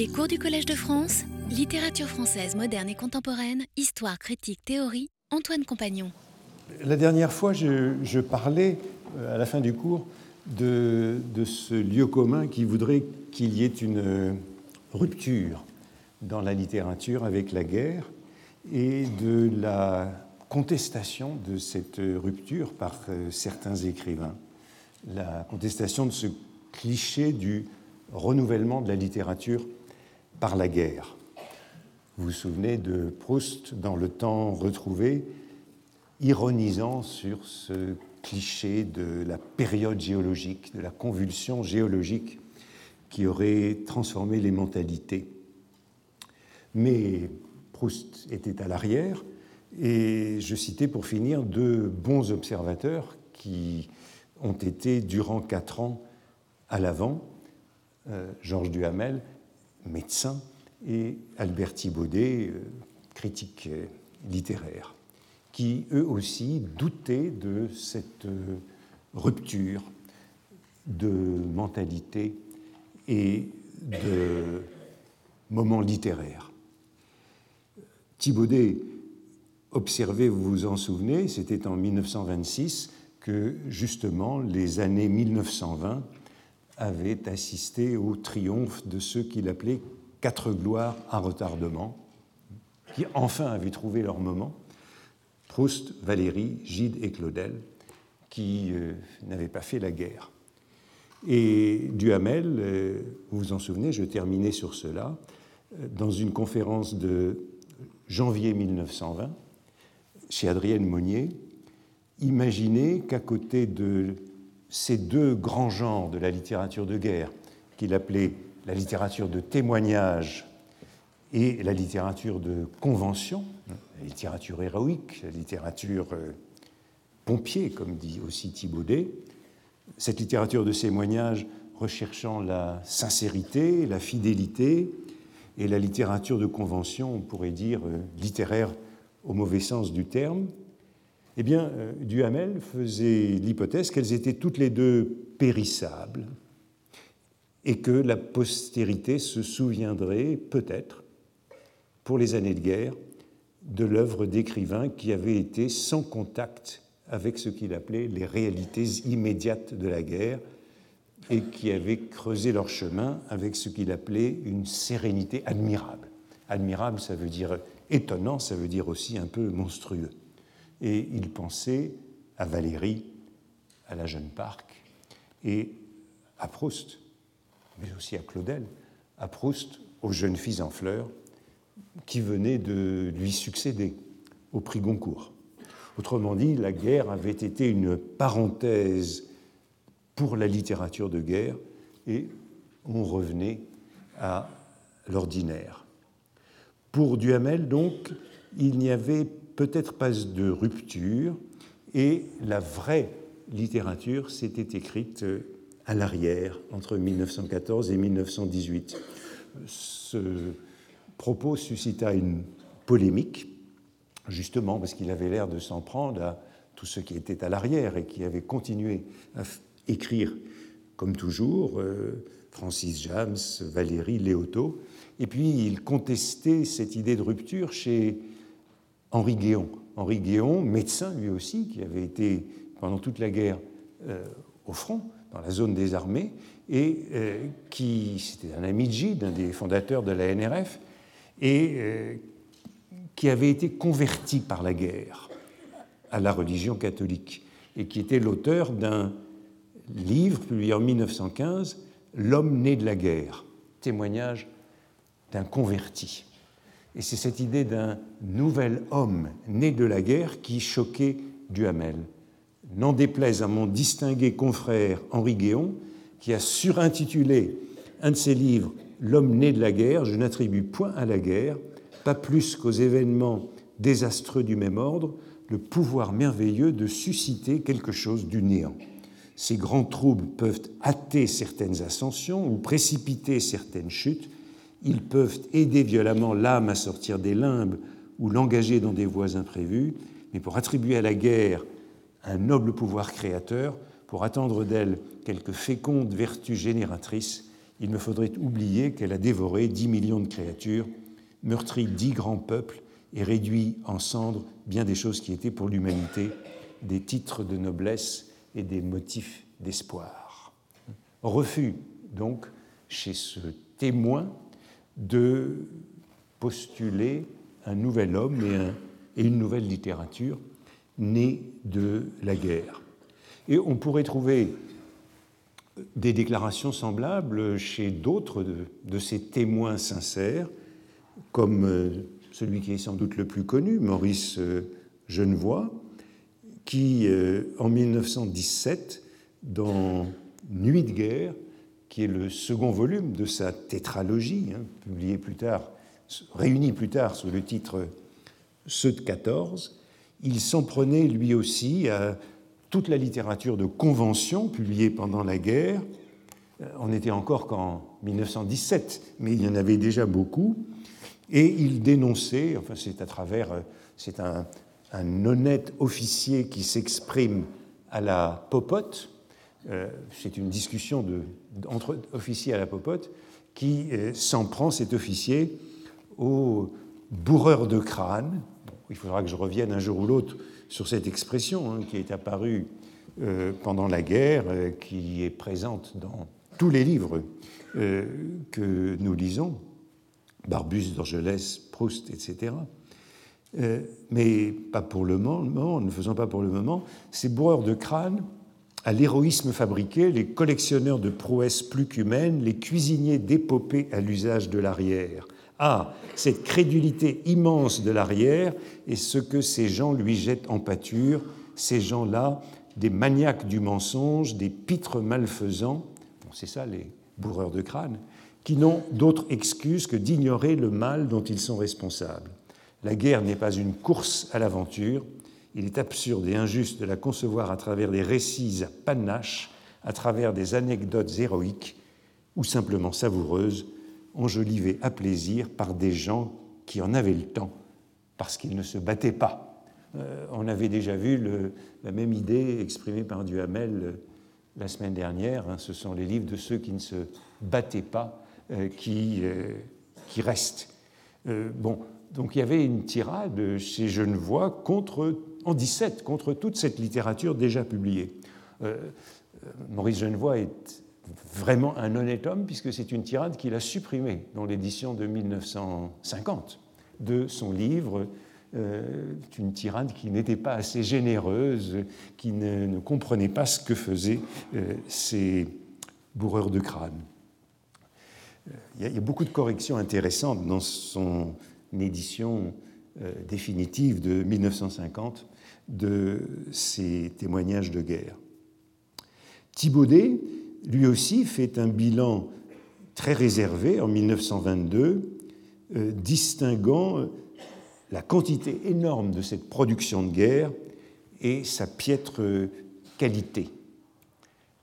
Les cours du Collège de France, littérature française moderne et contemporaine, histoire, critique, théorie, Antoine Compagnon. La dernière fois, je, parlais, euh, à la fin du cours, de, ce lieu commun qui voudrait qu'il y ait une rupture dans la littérature avec la guerre et de la contestation de cette rupture par euh, certains écrivains, la contestation de ce cliché du renouvellement de la littérature par la guerre. Vous vous souvenez de Proust dans Le temps retrouvé, ironisant sur ce cliché de la période géologique, de la convulsion géologique qui aurait transformé les mentalités. Mais Proust était à l'arrière, et je citais pour finir deux bons observateurs qui ont été durant quatre ans à l'avant, euh, Georges Duhamel, médecin, et Albert Thibaudet, euh, critique euh, littéraire, qui eux aussi doutaient de cette rupture de mentalité et de moment littéraire. Thibaudet observait, vous vous en souvenez, c'était en 1926 que justement les années 1920 avaient assisté au triomphe de ceux qu'il appelait quatre gloires à retardement, qui enfin avaient trouvé leur moment, Proust, Valéry, Gide et Claudel, qui euh, n'avaient pas fait la guerre. Et Duhamel, euh, vous vous en souvenez, je terminais sur cela, euh, dans une conférence de janvier 1920, chez Adrienne Monnier, imaginez qu'à côté de ces deux grands genres de la littérature de guerre, qu'il appelait la littérature de témoignage et la littérature de convention, la littérature héroïque, la littérature euh, pompier, comme dit aussi Thibaudet, cette littérature de témoignage recherchant la sincérité, la fidélité, et la littérature de convention, on pourrait dire euh, littéraire au mauvais sens du terme, eh bien, euh, Duhamel faisait l'hypothèse qu'elles étaient toutes les deux périssables et que la postérité se souviendrait peut-être, pour les années de guerre, de l'œuvre d'écrivains qui avait été sans contact avec ce qu'il appelait les réalités immédiates de la guerre et qui avaient creusé leur chemin avec ce qu'il appelait une sérénité admirable. Admirable, ça veut dire étonnant, ça veut dire aussi un peu monstrueux. Et il pensait à Valérie, à la jeune Parc, et à Proust, mais aussi à Claudel, à Proust, aux jeunes filles en fleurs, qui venaient de lui succéder au prix Goncourt. Autrement dit, la guerre avait été une parenthèse pour la littérature de guerre et on revenait à l'ordinaire. Pour Duhamel, donc, il n'y avait peut-être pas de rupture et la vraie littérature s'était écrite à l'arrière, entre 1914 et 1918. Ce propos suscita une polémique, justement parce qu'il avait l'air de s'en prendre à tout ce qui était à l'arrière et qui avait continué à écrire, comme toujours, euh, Francis James, Valérie, Léoto, et puis il contestait cette idée de rupture chez Henri Guéon. Henri Guéon, médecin lui aussi, qui avait été pendant toute la guerre euh, au front, dans la zone des armées, et euh, qui, c'était un ami de Gide, un des fondateurs de la NRF, et euh, qui avait été converti par la guerre à la religion catholique, et qui était l'auteur d'un livre publié en 1915, L'homme né de la guerre, témoignage d'un converti. Et c'est cette idée d'un nouvel homme né de la guerre qui choquait Duhamel. N'en déplaise à mon distingué confrère Henri Guéon, qui a surintitulé un de ses livres L'homme né de la guerre, je n'attribue point à la guerre, pas plus qu'aux événements désastreux du même ordre, le pouvoir merveilleux de susciter quelque chose du néant. Ces grands troubles peuvent hâter certaines ascensions ou précipiter certaines chutes, ils peuvent aider violemment l'âme à sortir des limbes ou l'engager dans des voies imprévues, mais pour attribuer à la guerre un noble pouvoir créateur, pour attendre d'elle quelques fécondes vertus génératrices, il me faudrait oublier qu'elle a dévoré dix millions de créatures, meurtri dix grands peuples et réduit en cendres bien des choses qui étaient pour l'humanité des titres de noblesse et des motifs d'espoir. Refus donc chez ce témoin de postuler un nouvel homme et, une nouvelle littérature née de la guerre. Et on pourrait trouver des déclarations semblables chez d'autres de, ces témoins sincères, comme euh, celui qui est sans doute le plus connu, Maurice euh, Genevoix, qui, euh, en 1917, dans Nuit de guerre, qui est le second volume de sa tétralogie, hein, plus tard, réuni plus tard sous le titre Ceux de 14, il s'en prenait lui aussi à toute la littérature de convention publiée pendant la guerre. Euh, on n'était encore qu'en 1917, mais il y en avait déjà beaucoup. Et il dénonçait, enfin c'est à travers, euh, c'est un, honnête officier qui s'exprime à la popote, c'est une discussion entre officiers à la popote, qui s'en prend, cet officier, au bourreur de crâne. il faudra que je revienne un jour ou l'autre sur cette expression hein, qui est apparue euh, pendant la guerre, euh, qui est présente dans tous les livres euh, que nous lisons, Barbus, Dorgelès, Proust, etc. mais pas pour le moment, ne faisons pas pour le moment, ces bourreurs de crâne à l'héroïsme fabriqué, les collectionneurs de prouesses plus qu'humaines, les cuisiniers d'épopées à l'usage de l'arrière. Ah, cette crédulité immense de l'arrière et ce que ces gens lui jettent en pâture, ces gens-là, des maniaques du mensonge, des pitres malfaisants, c'est ça les bourreurs de crâne, qui n'ont d'autre excuse que d'ignorer le mal dont ils sont responsables. La guerre n'est pas une course à l'aventure, il est absurde et injuste de la concevoir à travers des récits à panache, à travers des anecdotes héroïques ou simplement savoureuses, enjolivées à plaisir par des gens qui en avaient le temps, parce qu'ils ne se battaient pas. Euh, on avait déjà vu la même idée exprimée par Duhamel euh, la semaine dernière. Hein. ce sont les livres de ceux qui ne se battaient pas euh, qui, qui restent. bon, donc il y avait une tirade chez Genevois contre, en 17 contre toute cette littérature déjà publiée. Maurice Genevois est vraiment un honnête homme, puisque c'est une tirade qu'il a supprimée dans l'édition de 1950 de son livre. Euh, une tirade qui n'était pas assez généreuse, qui ne, comprenait pas ce que faisaient euh, ces bourreurs de crâne. Euh, il y, a, beaucoup de corrections intéressantes dans son édition définitive de 1950 de ces témoignages de guerre. Thibaudet, lui aussi fait un bilan très réservé en 1922, euh, distinguant euh, la quantité énorme de cette production de guerre et sa piètre euh, qualité.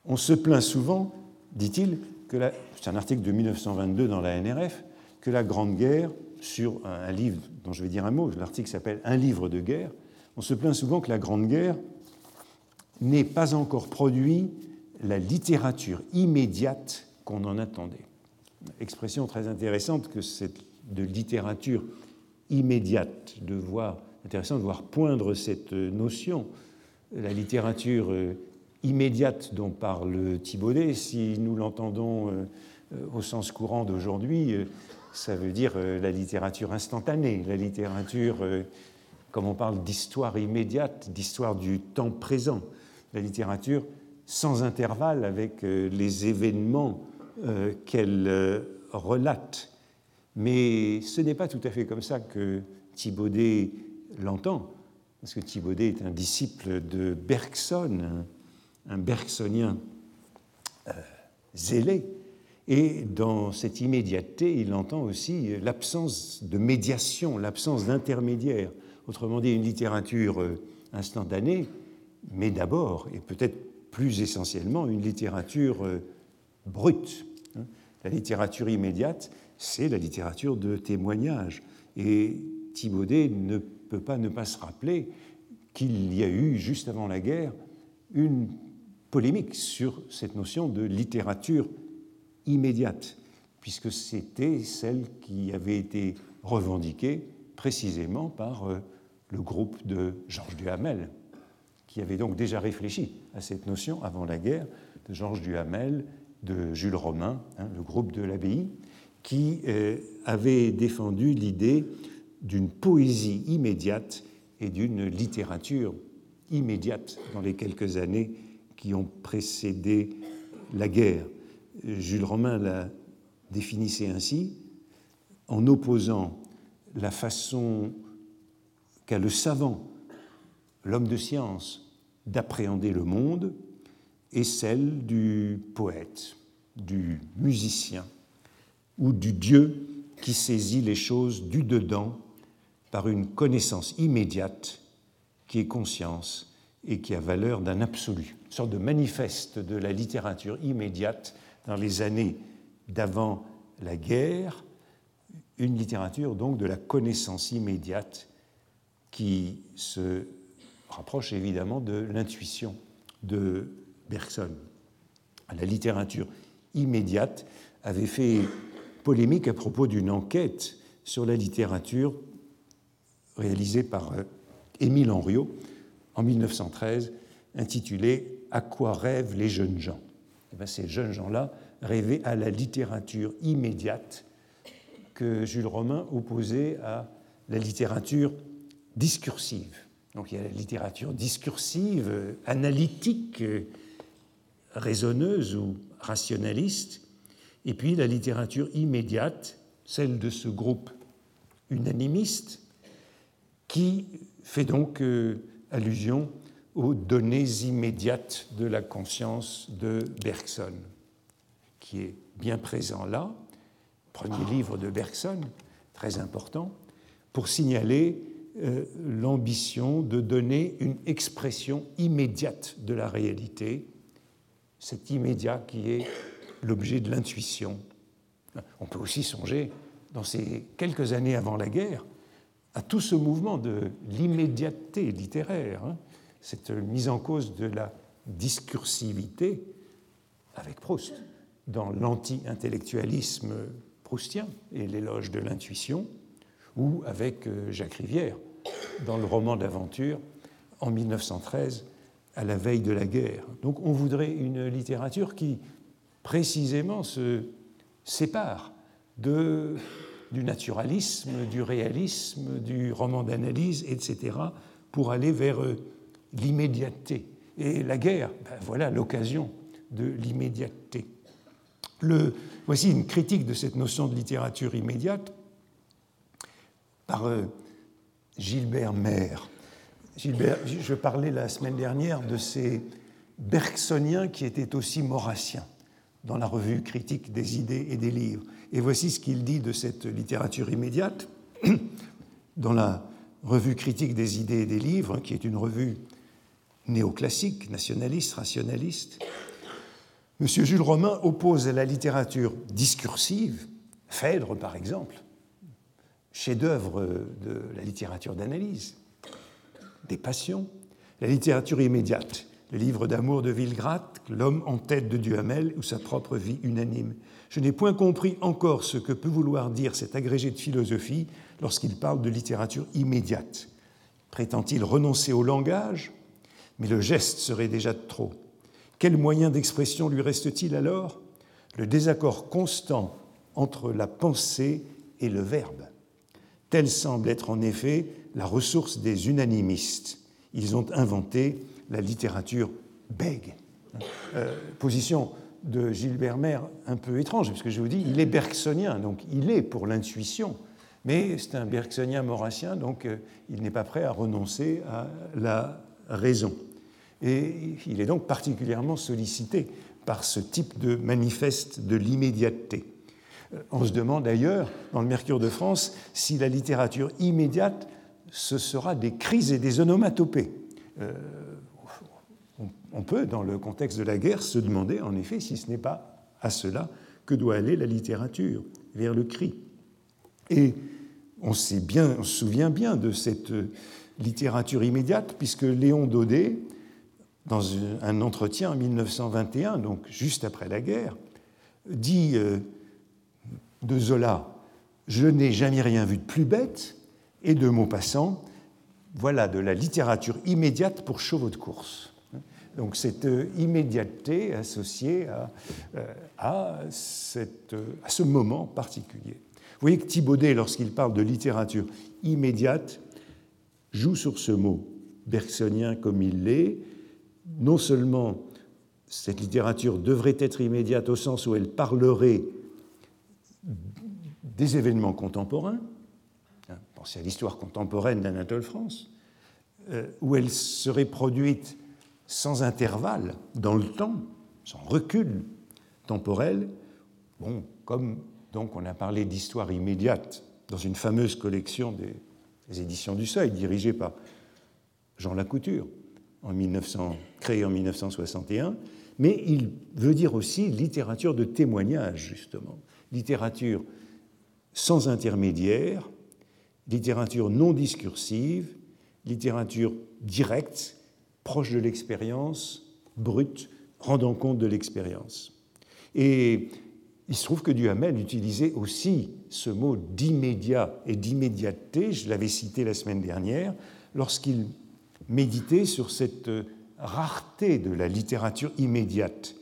On se plaint souvent, dit-il, c'est un article de 1922 dans la NRF, que la Grande Guerre, sur un livre dont je vais dire un mot, l'article s'appelle Un livre de guerre, on se plaint souvent que la Grande Guerre n'ait pas encore produit la littérature immédiate qu'on en attendait. Expression très intéressante que c'est de littérature immédiate, de voir, intéressant de voir poindre cette notion, la littérature euh, immédiate dont parle Thibaudet, si nous l'entendons euh, au sens courant d'aujourd'hui, euh, ça veut dire la littérature instantanée, la littérature, comme on parle d'histoire immédiate, d'histoire du temps présent, la littérature sans intervalle avec euh, les événements euh, qu'elle euh, relate. Mais ce n'est pas tout à fait comme ça que Thibaudet l'entend, parce que Thibaudet est un disciple de Bergson, un, Bergsonien zélé, et dans cette immédiateté, il entend aussi l'absence de médiation, l'absence d'intermédiaire. Autrement dit, une littérature instantanée, mais d'abord, et peut-être plus essentiellement une littérature euh, brute. Hein. La littérature immédiate, c'est la littérature de témoignage. Et Thibaudet ne peut pas ne pas se rappeler qu'il y a eu, juste avant la guerre, une polémique sur cette notion de littérature immédiate, puisque c'était celle qui avait été revendiquée précisément par euh, le groupe de Georges Duhamel, qui avait donc déjà réfléchi à cette notion avant la guerre, de Georges Duhamel, de Jules Romain, hein, le groupe de l'abbaye, qui euh, avait défendu l'idée d'une poésie immédiate et d'une littérature immédiate dans les quelques années qui ont précédé la guerre. Jules Romain la définissait ainsi, en opposant la façon qu'a le savant, l'homme de science, d'appréhender le monde et celle du poète, du musicien ou du Dieu qui saisit les choses du dedans par une connaissance immédiate qui est conscience et qui a valeur d'un absolu, une sorte de manifeste de la littérature immédiate dans les années d'avant la guerre, une littérature donc de la connaissance immédiate qui se rapproche évidemment de l'intuition de Bergson. La littérature immédiate avait fait polémique à propos d'une enquête sur la littérature réalisée par euh, Émile Henriot en 1913, intitulée À quoi rêvent les jeunes gens? Eh Ces jeunes gens-là rêvaient à la littérature immédiate que Jules Romain opposait à la littérature discursive. Donc il y a la littérature discursive, analytique, raisonneuse ou rationaliste, et puis la littérature immédiate, celle de ce groupe unanimiste, qui fait donc euh, allusion aux données immédiates de la conscience de Bergson, qui est bien présent là, premier livre de Bergson, très important, pour signaler euh, l'ambition de donner une expression immédiate de la réalité, cet immédiat qui est l'objet de l'intuition. On peut aussi songer, dans ces quelques années avant la guerre, à tout ce mouvement de l'immédiateté littéraire, hein, cette mise en cause de la discursivité avec Proust, dans l'anti-intellectualisme proustien et l'éloge de l'intuition, ou avec euh, Jacques Rivière, dans le roman d'aventure en 1913, à la veille de la guerre. Donc on voudrait une littérature qui précisément se sépare du naturalisme, du réalisme, du roman d'analyse, etc., pour aller vers euh, l'immédiateté. Et la guerre, ben voilà l'occasion de l'immédiateté. Voici une critique de cette notion de littérature immédiate par euh, Gilbert Maire. Gilbert, je parlais la semaine dernière de ces bergsoniens qui étaient aussi maurassiens dans la revue critique des idées et des livres. Et voici ce qu'il dit de cette littérature immédiate dans la revue critique des idées et des livres, qui est une revue néoclassique, nationaliste, rationaliste. Monsieur Jules Romain oppose à la littérature discursive, Phèdre par exemple, chef-d'œuvre de la littérature d'analyse, des passions, la littérature immédiate, le livre d'amour de Villegratte, L'homme en tête de Duhamel ou sa propre vie unanime. Je n'ai point compris encore ce que peut vouloir dire cet agrégé de philosophie lorsqu'il parle de littérature immédiate. Prétend-il renoncer au langage Mais le geste serait déjà trop. Quel moyen d'expression lui reste-t-il alors? Le désaccord constant entre la pensée et le verbe. Telle semble être en effet la ressource des unanimistes. Ils ont inventé la littérature bègue. Euh, position de Gilbert Maire un peu étrange, parce que je vous dis, il est bergsonien, donc il est pour l'intuition, mais c'est un bergsonien maurassien, donc euh, il n'est pas prêt à renoncer à la raison. Et il est donc particulièrement sollicité par ce type de manifeste de l'immédiateté. Euh, on se demande d'ailleurs, dans le Mercure de France, si la littérature immédiate, ce sera des crises et des onomatopées on peut, dans le contexte de la guerre, se demander en effet si ce n'est pas à cela que doit aller la littérature, vers le cri. Et on se souvient bien de cette littérature immédiate, puisque Léon Daudet, dans un entretien en 1921, donc juste après la guerre, dit euh, de Zola Je n'ai jamais rien vu de plus bête, et de Maupassant Voilà de la littérature immédiate pour chevaux de course. Donc cette euh, immédiateté associée à, à, cette, à ce moment particulier. Vous voyez que Thibaudet, lorsqu'il parle de littérature immédiate, joue sur ce mot bergsonien comme il l'est. Non seulement cette littérature devrait être immédiate au sens où elle parlerait des événements contemporains, hein, pensez à l'histoire contemporaine d'Anatole France, euh, où elle serait produite sans intervalle dans le temps, sans recul temporel, bon, comme on a parlé d'histoire immédiate dans une fameuse collection des, éditions du Seuil, dirigée par Jean Lacouture, en 1900, créée en 1961, mais il veut dire aussi littérature de témoignage, justement, littérature sans intermédiaire, littérature non discursive, littérature directe, proche de l'expérience, brute, rendant compte de l'expérience. Et il se trouve que Duhamel utilisait aussi ce mot d'immédiat et d'immédiateté, je l'avais cité la semaine dernière, lorsqu'il méditait sur cette rareté de la littérature immédiate.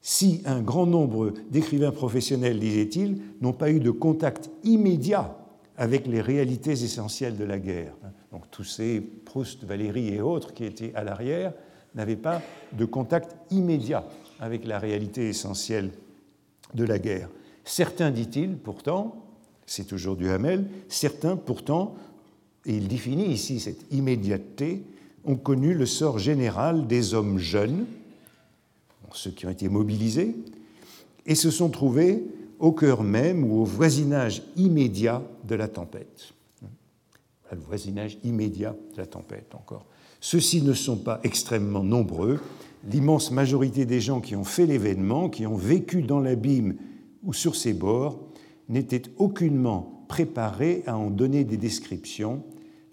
Si un grand nombre d'écrivains professionnels, disait-il, n'ont pas eu de contact immédiat avec les réalités essentielles de la guerre, donc tous ces Proust, Valéry et autres qui étaient à l'arrière, n'avaient pas de contact immédiat avec la réalité essentielle de la guerre. Certains, dit-il, pourtant, c'est toujours Duhamel, certains, pourtant, et il définit ici cette immédiateté, ont connu le sort général des hommes jeunes, ceux qui ont été mobilisés, et se sont trouvés au cœur même ou au voisinage immédiat de la tempête. Le voisinage immédiat de la tempête encore. Ceux-ci ne sont pas extrêmement nombreux, l'immense majorité des gens qui ont fait l'événement, qui ont vécu dans l'abîme ou sur ses bords, n'étaient aucunement préparés à en donner des descriptions,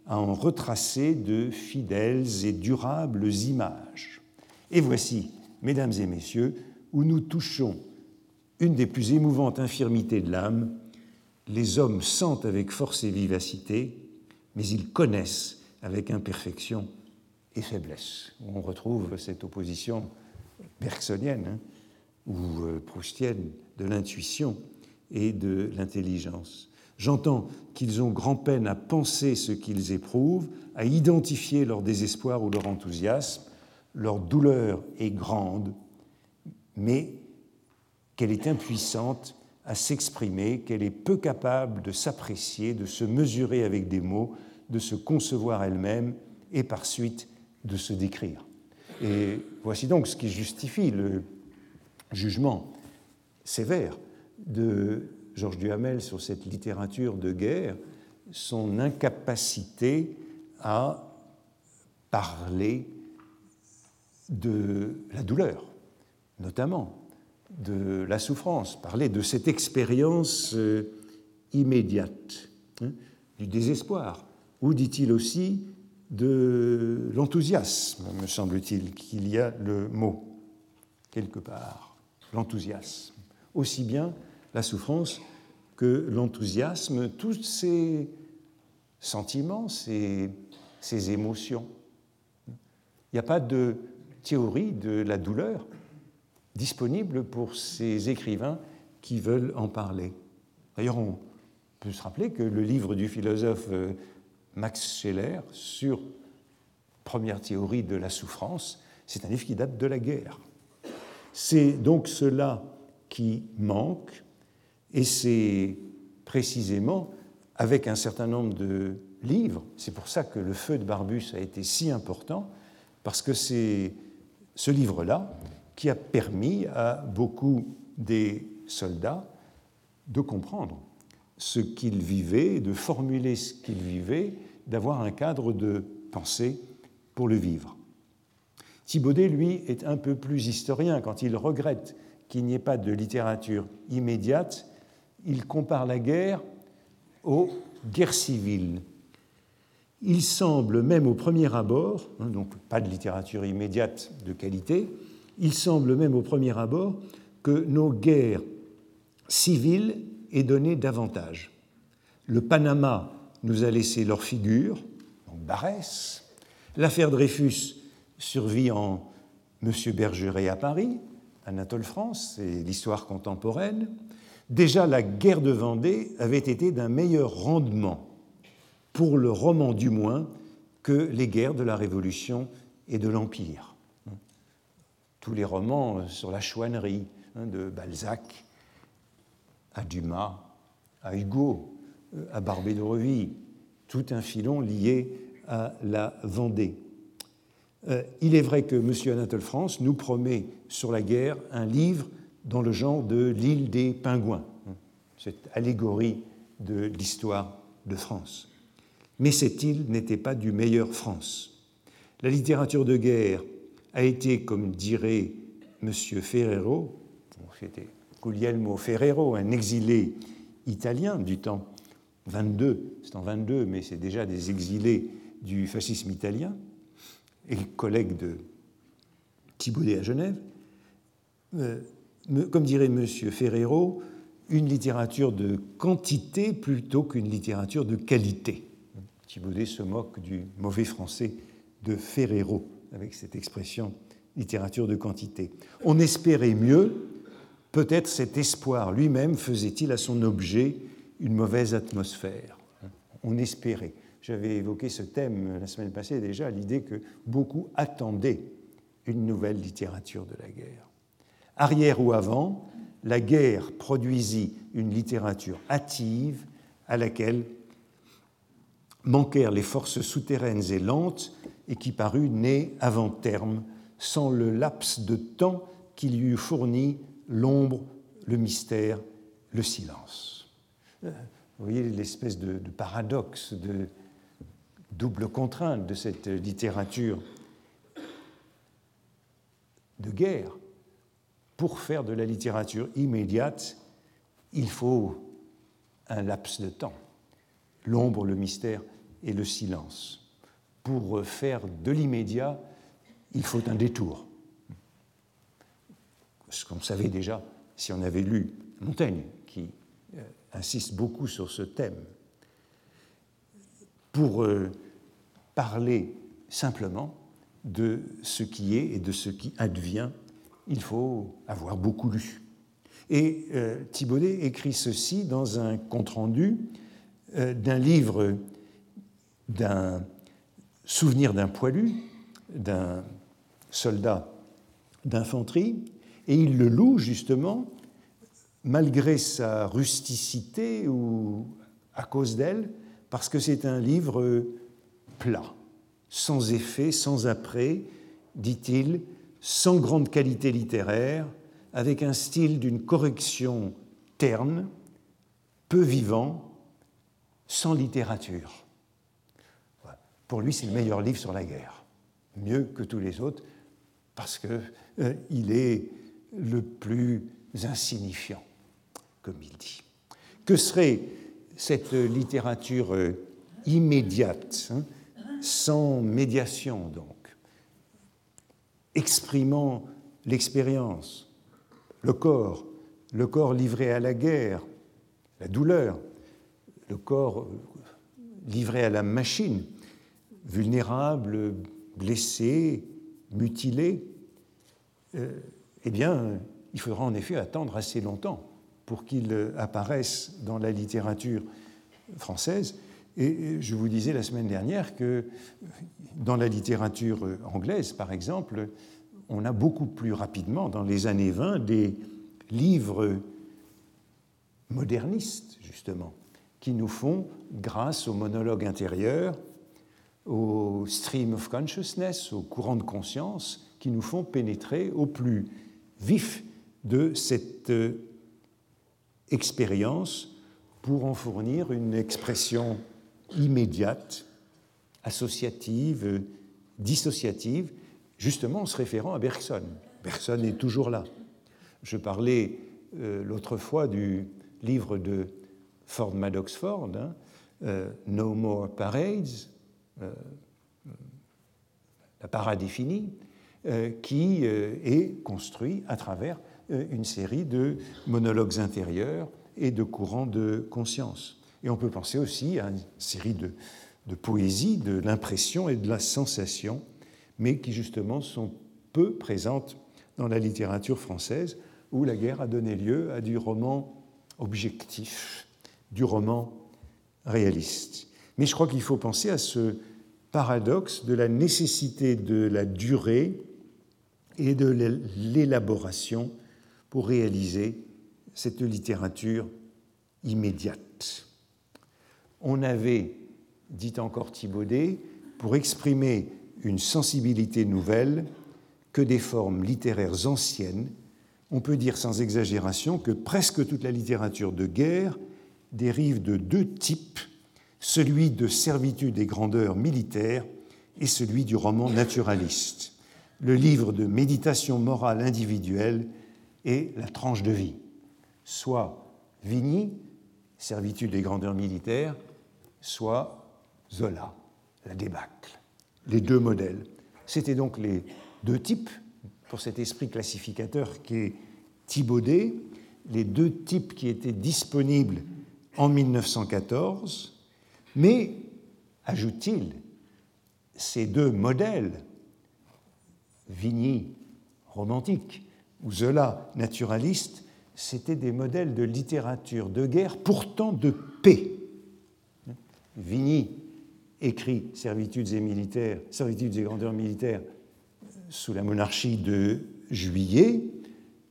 à en retracer de fidèles et durables images. Et voici, mesdames et messieurs, où nous touchons une des plus émouvantes infirmités de l'âme. Les hommes sentent avec force et vivacité, mais ils connaissent avec imperfection et faiblesse. On retrouve cette opposition bergsonienne hein, ou euh, proustienne de l'intuition et de l'intelligence. J'entends qu'ils ont grand-peine à penser ce qu'ils éprouvent, à identifier leur désespoir ou leur enthousiasme. Leur douleur est grande, mais qu'elle est impuissante à s'exprimer, qu'elle est peu capable de s'apprécier, de se mesurer avec des mots, de se concevoir elle-même et par suite de se décrire. Et voici donc ce qui justifie le jugement sévère de Georges Duhamel sur cette littérature de guerre, son incapacité à parler de la douleur, notamment de la souffrance, parler de cette expérience euh, immédiate, hein, du désespoir, ou dit-il aussi de l'enthousiasme, me semble-t-il, qu'il y a le mot quelque part, l'enthousiasme. Aussi bien la souffrance que l'enthousiasme, tous ces sentiments, ces, ces émotions. Il n'y a pas de théorie de la douleur disponible pour ces écrivains qui veulent en parler. D'ailleurs, on peut se rappeler que le livre du philosophe euh, Max Scheler sur première théorie de la souffrance, c'est un livre qui date de la guerre. C'est donc cela qui manque, et c'est précisément avec un certain nombre de livres, c'est pour ça que le feu de Barbus a été si important, parce que c'est ce livre-là qui a permis à beaucoup des soldats de comprendre ce qu'ils vivaient, de formuler ce qu'ils vivaient, d'avoir un cadre de pensée pour le vivre. Thibaudet, lui, est un peu plus historien quand il regrette qu'il n'y ait pas de littérature immédiate. Il compare la guerre aux guerres civiles. Il semble, même au premier abord, hein, donc pas de littérature immédiate de qualité, il semble même au premier abord que nos guerres civile est donné davantage. Le Panama nous a laissé leur figure, donc Barès. L'affaire Dreyfus survit en M. Bergeret à Paris, Anatole France, et l'histoire contemporaine. Déjà, la guerre de Vendée avait été d'un meilleur rendement, pour le roman du moins, que les guerres de la Révolution et de l'Empire. Tous les romans sur la chouannerie, hein, de Balzac à Dumas, à Hugo, à Barbé d'Aurevilly, tout un filon lié à la Vendée. Euh, il est vrai que M. Anatole France nous promet sur la guerre un livre dans le genre de l'île des pingouins, cette allégorie de l'histoire de France. Mais cette île n'était pas du meilleur France. La littérature de guerre a été, comme dirait M. Ferrero, c'était Guglielmo Ferrero, un exilé italien du temps 22, c'est en 22, mais c'est déjà des exilés du fascisme italien, et collègue de Thibaudet à Genève, euh, comme dirait M. Ferrero, une littérature de quantité plutôt qu'une littérature de qualité. Thibaudet se moque du mauvais français de Ferrero avec cette expression littérature de quantité. On espérait mieux, peut-être cet espoir lui-même faisait-il à son objet une mauvaise atmosphère. On espérait. J'avais évoqué ce thème la semaine passée déjà, l'idée que beaucoup attendaient une nouvelle littérature de la guerre. Arrière ou avant, la guerre produisit une littérature hâtive à laquelle manquèrent les forces souterraines et lentes et qui parut née avant terme, sans le laps de temps qui lui eût fourni l'ombre, le mystère, le silence. Euh, vous voyez l'espèce de, de, paradoxe, de double contrainte de cette littérature de guerre. Pour faire de la littérature immédiate, il faut un laps de temps, l'ombre, le mystère et le silence. Pour faire de l'immédiat, il faut un détour. Ce qu'on savait déjà si on avait lu Montaigne, qui euh, insiste beaucoup sur ce thème. Pour euh, parler simplement de ce qui est et de ce qui advient, il faut avoir beaucoup lu. Et euh, Thibaudet écrit ceci dans un compte-rendu d'un livre d'un souvenir d'un poilu, d'un soldat d'infanterie, et il le loue justement, malgré sa rusticité ou à cause d'elle, parce que c'est un livre plat, sans effet, sans après, dit-il, sans grande qualité littéraire, avec un style d'une correction terne, peu vivant, sans littérature. Pour lui, c'est le meilleur livre sur la guerre, mieux que tous les autres, parce qu'il euh, est le plus insignifiant, comme il dit. Que serait cette littérature euh, immédiate, hein, sans médiation donc, exprimant l'expérience, le corps, le corps livré à la guerre, la douleur, le corps euh, livré à la machine, vulnérables, blessés, mutilés, euh, eh bien, il faudra en effet attendre assez longtemps pour qu'ils apparaissent dans la littérature française. Et je vous disais la semaine dernière que dans la littérature anglaise, par exemple, on a beaucoup plus rapidement, dans les années 20, des livres modernistes, justement, qui nous font, grâce au monologue intérieur, au stream of consciousness, au courant de conscience, qui nous font pénétrer au plus vif de cette euh, expérience pour en fournir une expression immédiate, associative, dissociative, justement en se référant à Bergson. Bergson est toujours là. Je parlais euh, l'autre fois du livre de Ford Maddox Ford, hein, euh, No More Parades, euh, la parade finie, euh, qui est construit à travers une série de monologues intérieurs et de courants de conscience. Et on peut penser aussi à une série de, de poésies, de l'impression et de la sensation, mais qui justement sont peu présentes dans la littérature française, où la guerre a donné lieu à du roman objectif, du roman réaliste. Mais je crois qu'il faut penser à ce paradoxe de la nécessité de la durée et de l'élaboration pour réaliser cette littérature immédiate. On avait, dit encore Thibaudet, pour exprimer une sensibilité nouvelle, que des formes littéraires anciennes, on peut dire sans exagération que presque toute la littérature de guerre dérive de deux types, celui de servitude et grandeur militaire et celui du roman naturaliste, le livre de méditation morale individuelle et la tranche de vie, soit Vigny, servitude et grandeur militaire, soit Zola, la débâcle. Les deux modèles. C'était donc les deux types, pour cet esprit classificateur qui est Thibaudet, les deux types qui étaient disponibles en 1914, mais, ajoute-t-il, ces deux modèles, Vigny romantique ou Zola naturaliste, c'étaient des modèles de littérature de guerre, pourtant de paix. Vigny écrit Servitudes et militaires, Servitudes et grandeurs militaires sous la monarchie de Juillet,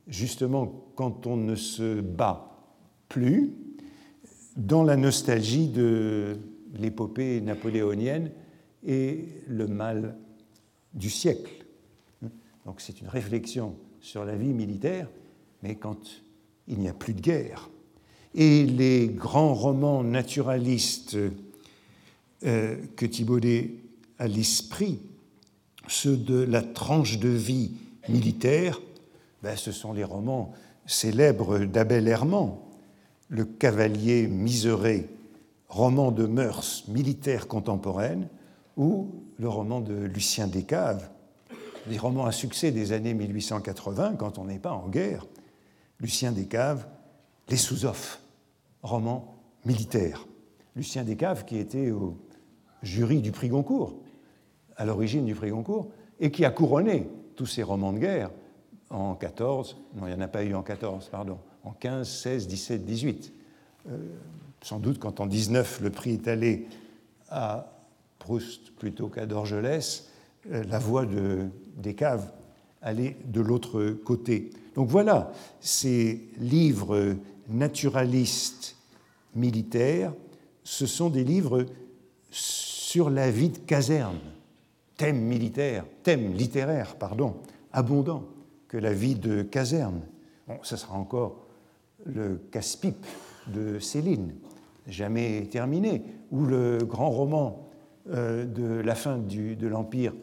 justement quand on ne se bat plus, dans la nostalgie de l'épopée napoléonienne et le mal du siècle. Donc c'est une réflexion sur la vie militaire, mais quand il n'y a plus de guerre. Et les grands romans naturalistes euh, que Thibaudet a l'esprit ceux de la tranche de vie militaire, ben, ce sont les romans célèbres d'Abel Herman, Le cavalier miseré, roman de mœurs militaires contemporaines, ou le roman de Lucien Descaves, les romans à succès des années 1880, quand on n'est pas en guerre. Lucien Descaves, Les sous-offs, roman militaire. Lucien Descaves qui était au jury du prix Goncourt à l'origine du prix Goncourt, et qui a couronné tous ces romans de guerre en 14, non, il n'y en a pas eu en 14, pardon, en 15, 16, 17, 18. sans doute quand en 19 le prix est allé à Proust plutôt qu'à Dorgelès, euh, la voix de, des caves allait de l'autre côté. Donc voilà, ces livres naturalistes militaires, ce sont des livres sur la vie de caserne thème militaire, thème littéraire, pardon, abondant que la vie de caserne. Bon, ce sera encore le casse-pipe de Céline, jamais terminé, ou le grand roman euh, de la fin de l'Empire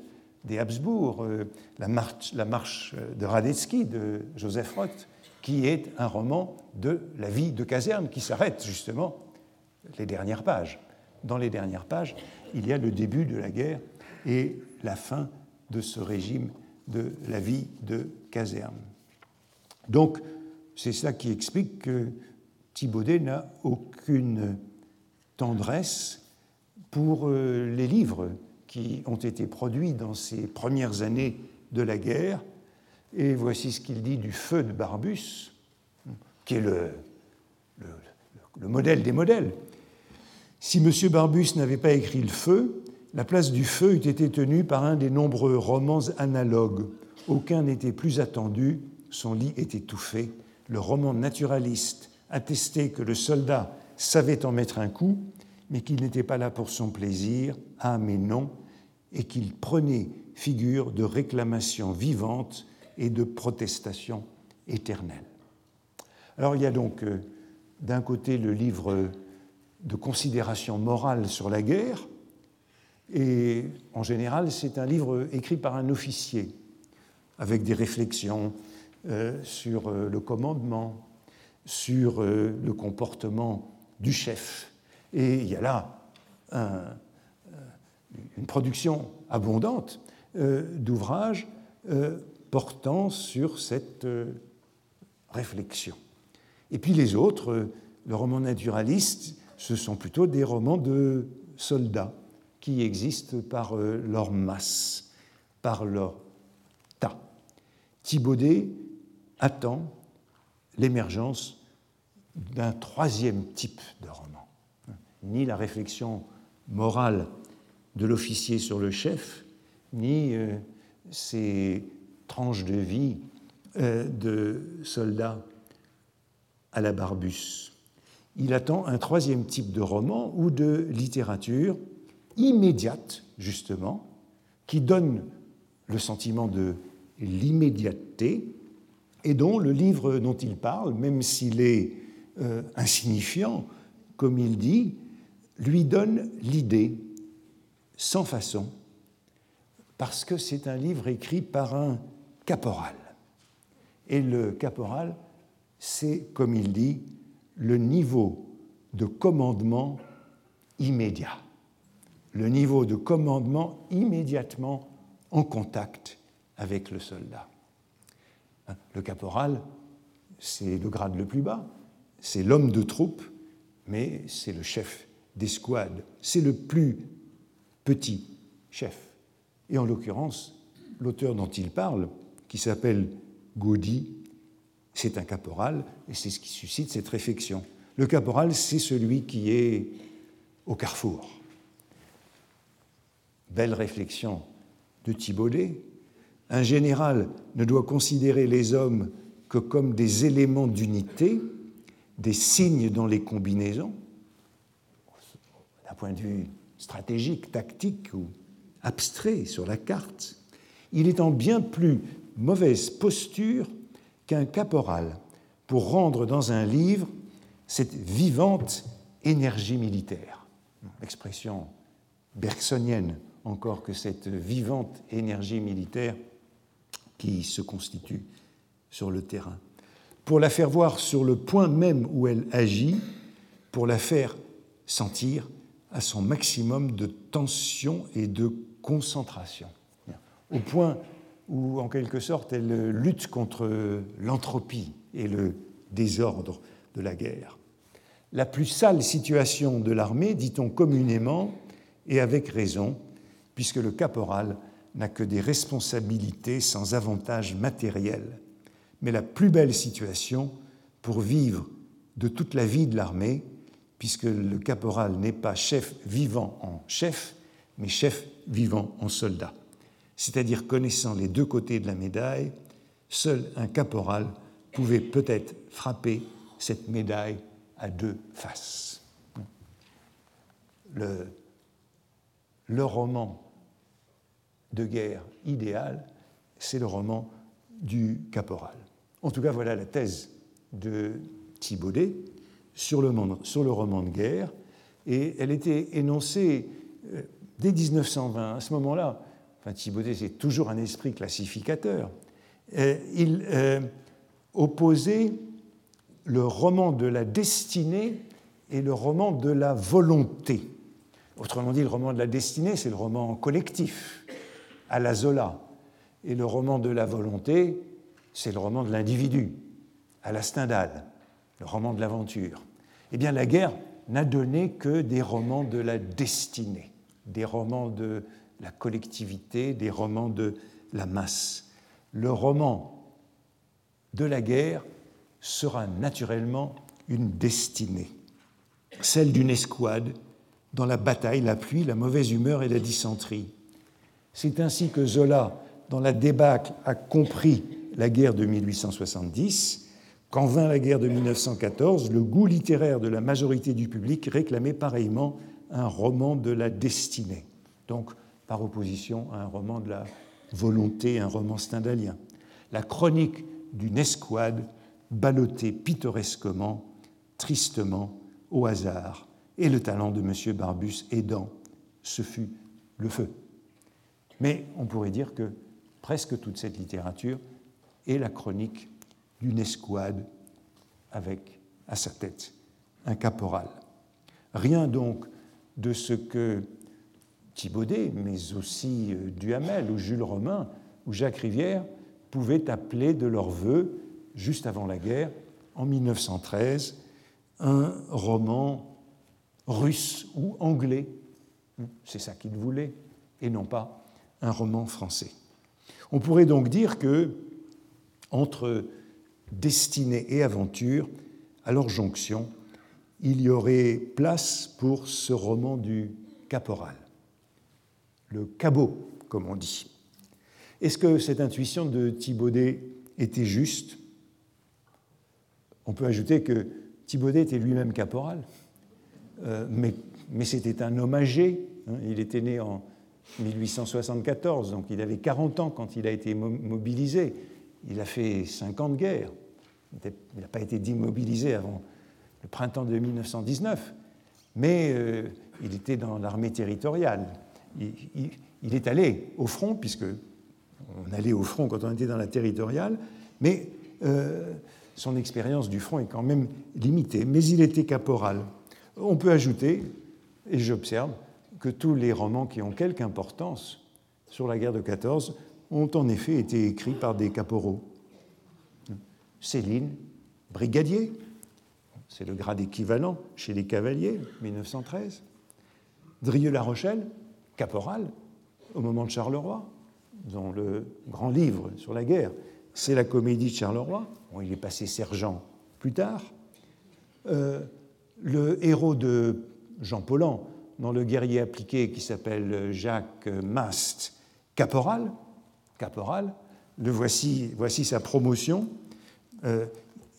des Habsbourg, euh, la, marche, la, marche, de Radetzky de Joseph Roth, qui est un roman de la vie de caserne qui s'arrête justement les dernières pages. Dans les dernières pages, il y a le début de la guerre et la fin de ce régime de la vie de caserne. Donc, c'est ça qui explique que Thibaudet n'a aucune tendresse pour euh, les livres qui ont été produits dans ces premières années de la guerre. Et voici ce qu'il dit du feu de Barbus, qui est le, le, le modèle des modèles. Si M. Barbus n'avait pas écrit le feu, la place du feu eût été tenue par un des nombreux romans analogues. Aucun n'était plus attendu, son lit était étouffé. Le roman naturaliste attestait que le soldat savait en mettre un coup, mais qu'il n'était pas là pour son plaisir, ah mais non, et qu'il prenait figure de réclamation vivante et de protestation éternelle. Alors il y a donc euh, d'un côté le livre de considération morale sur la guerre, et en général, c'est un livre écrit par un officier, avec des réflexions euh, sur euh, le commandement, sur euh, le comportement du chef. Et il y a là une production abondante d'ouvrages portant sur cette réflexion. Et puis les autres, le roman naturaliste, ce sont plutôt des romans de soldats qui existent par euh, leur masse, par leur tas. Thibaudet attend l'émergence d'un troisième type de roman. Ni la réflexion morale de l'officier sur le chef, ni euh, ces tranches de vie euh, de soldats à la Barbus. Il attend un troisième type de roman ou de littérature immédiate, justement, qui donne le sentiment de l'immédiateté et dont le livre dont il parle, même s'il est euh, insignifiant, comme il dit, lui donne l'idée, sans façon, parce que c'est un livre écrit par un caporal. Et le caporal, c'est, comme il dit, le niveau de commandement immédiat. Le niveau de commandement immédiatement en contact avec le soldat. Le caporal, c'est le grade le plus bas, c'est l'homme de troupe, mais c'est le chef d'escouade, c'est le plus petit chef. Et en l'occurrence, l'auteur dont il parle, qui s'appelle Gaudi, c'est un caporal, et c'est ce qui suscite cette réflexion. Le caporal, c'est celui qui est au carrefour. Belle réflexion de Thibaudet. Un général ne doit considérer les hommes que comme des éléments d'unité, des signes dans les combinaisons, d'un point de vue stratégique, tactique ou abstrait sur la carte. Il est en bien plus mauvaise posture qu'un caporal pour rendre dans un livre cette vivante énergie militaire. Expression bergsonienne encore que cette vivante énergie militaire qui se constitue sur le terrain. Pour la faire voir sur le point même où elle agit, pour la faire sentir à son maximum de tension et de concentration, au point où, en quelque sorte, elle lutte contre l'entropie et le désordre de la guerre. La plus sale situation de l'armée, dit-on communément, et avec raison, puisque le caporal n'a que des responsabilités sans avantage matériel. Mais la plus belle situation pour vivre de toute la vie de l'armée, puisque le caporal n'est pas chef vivant en chef, mais chef vivant en soldat c'est-à-dire connaissant les deux côtés de la médaille, seul un caporal pouvait peut-être frapper cette médaille à deux faces. Le, roman de guerre idéal, c'est le roman du caporal. En tout cas, voilà la thèse de Thibaudet sur le, sur le roman de guerre, et elle était énoncée euh, dès 1920. À ce moment-là, enfin Thibaudet c'est toujours un esprit classificateur, euh, il euh, opposait le roman de la destinée et le roman de la volonté. Autrement dit, le roman de la destinée, c'est le roman collectif, à la Zola. Et le roman de la volonté, c'est le roman de l'individu, à la Stendhal, le roman de l'aventure. Eh bien, la guerre n'a donné que des romans de la destinée, des romans de la collectivité, des romans de la masse. Le roman de la guerre sera naturellement une destinée, celle d'une escouade dans la bataille, la pluie, la mauvaise humeur et la dysenterie. C'est ainsi que Zola, dans la débâcle, a compris la guerre de 1870. Quand vint la guerre de 1914, le goût littéraire de la majorité du public réclamait pareillement un roman de la destinée. Par opposition à un roman de la volonté, un roman stendhalien. La chronique d'une escouade ballottée pittoresquement, tristement, au hasard, et le talent de M. Barbus aidant, ce fut le feu. Mais on pourrait dire que presque toute cette littérature est la chronique d'une escouade avec à sa tête un caporal. Rien donc de ce que Thibaudet, mais aussi euh, Duhamel ou Jules Romain ou Jacques Rivière pouvaient appeler de leur vœu juste avant la guerre, en 1913, un roman russe ou anglais, c'est ça qu'il voulait, et non pas un roman français. On pourrait donc dire que, entre destinée et aventure, à leur jonction, il y aurait place pour ce roman du caporal, le cabot, comme on dit. Est-ce que cette intuition de Thibaudet était juste? On peut ajouter que Thibaudet était lui-même caporal, euh, mais, c'était un homme âgé. Hein. il était né en 1874, donc il avait 40 ans quand il a été mobilisé. Il a fait 50 guerres. Il n'a pas été démobilisé avant le printemps de 1919, mais euh, il était dans l'armée territoriale. Il, est allé au front, puisque on allait au front quand on était dans la territoriale, mais euh, son expérience du front est quand même limitée. Mais il était caporal. On peut ajouter, et j'observe, que tous les romans qui ont quelque importance sur la guerre de 14 ont en effet été écrits par des caporaux. Céline, brigadier, c'est le grade équivalent chez les cavaliers, 1913. Drieux-La Rochelle, caporal, au moment de Charleroi, dans le grand livre sur la guerre, c'est la comédie de Charleroi. Il est passé sergent plus tard. Euh, le héros de Jean Paulhan, dans Le guerrier appliqué, qui s'appelle Jacques Mast, caporal, caporal, le voici, voici sa promotion. Euh,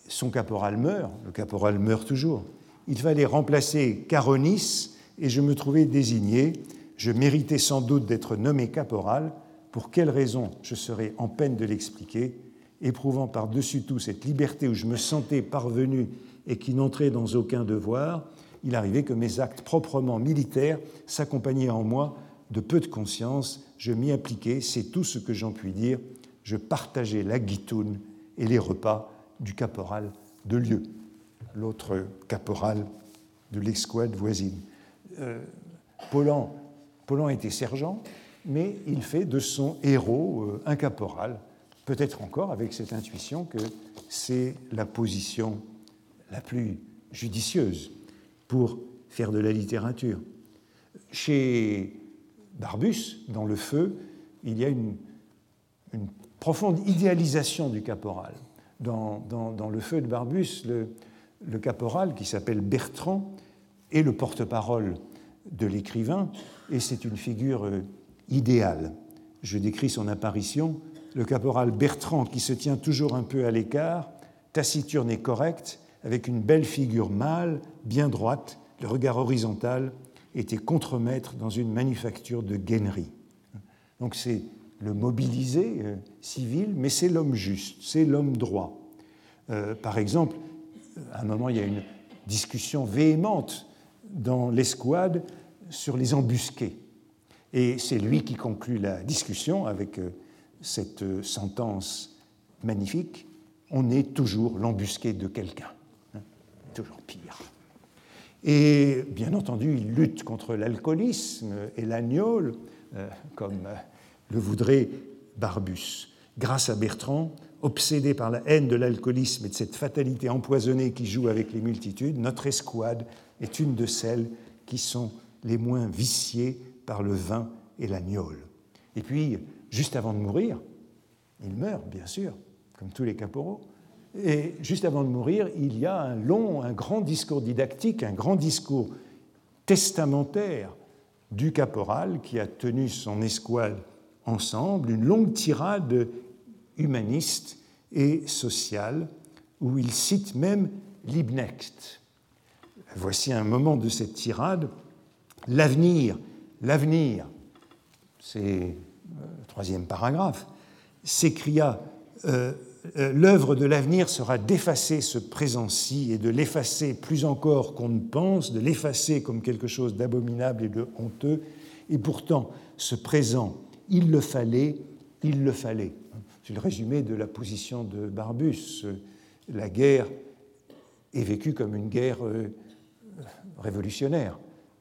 son caporal meurt, le caporal meurt toujours. Il fallait remplacer Caronis et je me trouvais désigné. Je méritais sans doute d'être nommé caporal. Pour quelle raison je serais en peine de l'expliquer, éprouvant par-dessus tout cette liberté où je me sentais parvenu et qui n'entrait dans aucun devoir, il arrivait que mes actes proprement militaires s'accompagnaient en moi de peu de conscience, je m'y appliquais, c'est tout ce que j'en puis dire, je partageais la guitoune et les repas du caporal de Lieu, l'autre caporal de l'escouade voisine. Euh, était sergent, mais il fait de son héros euh, un caporal, peut-être encore avec cette intuition que c'est la position la plus judicieuse pour faire de la littérature. Chez Barbus, dans Le Feu, il y a une profonde idéalisation du caporal dans, le feu de Barbus, le, caporal, qui s'appelle Bertrand, est le porte-parole de l'écrivain, et c'est une figure euh, idéale. Je décris son apparition. Le caporal Bertrand, qui se tient toujours un peu à l'écart, taciturne et correct, avec une belle figure mâle, bien droite, le regard horizontal, était contremaître dans une manufacture de gainerie. Donc c'est le mobilisé euh, civil, mais c'est l'homme juste, c'est l'homme droit. Euh, par exemple, à un moment, il y a une discussion véhémente dans l'escouade sur les embusqués. Et c'est lui qui conclut la discussion avec euh, cette sentence magnifique on est toujours l'embusqué de quelqu'un, hein, toujours pire. Et bien entendu, il lutte contre l'alcoolisme et l'agnole, comme le voudrait Barbus. Grâce à Bertrand, obsédé par la haine de l'alcoolisme et de cette fatalité empoisonnée qui joue avec les multitudes, notre escouade est une de celles qui sont les moins viciées par le vin et l'agnole. Et puis, juste avant de mourir, il meurt, bien sûr, comme tous les caporaux, et juste avant de mourir, il y a un long, un grand discours didactique, un grand discours testamentaire du caporal qui a tenu son escouade ensemble une longue tirade humaniste et sociale où il cite même Liebknecht. Voici un moment de cette tirade. L'avenir, l'avenir, c'est le troisième paragraphe, s'écria euh, euh, L'œuvre de l'avenir sera d'effacer ce présent-ci et de l'effacer plus encore qu'on ne pense, de l'effacer comme quelque chose d'abominable et de honteux. Et pourtant, ce présent il le fallait, il le fallait. C'est le résumé de la position de Barbus. La guerre est vécue comme une guerre euh, révolutionnaire,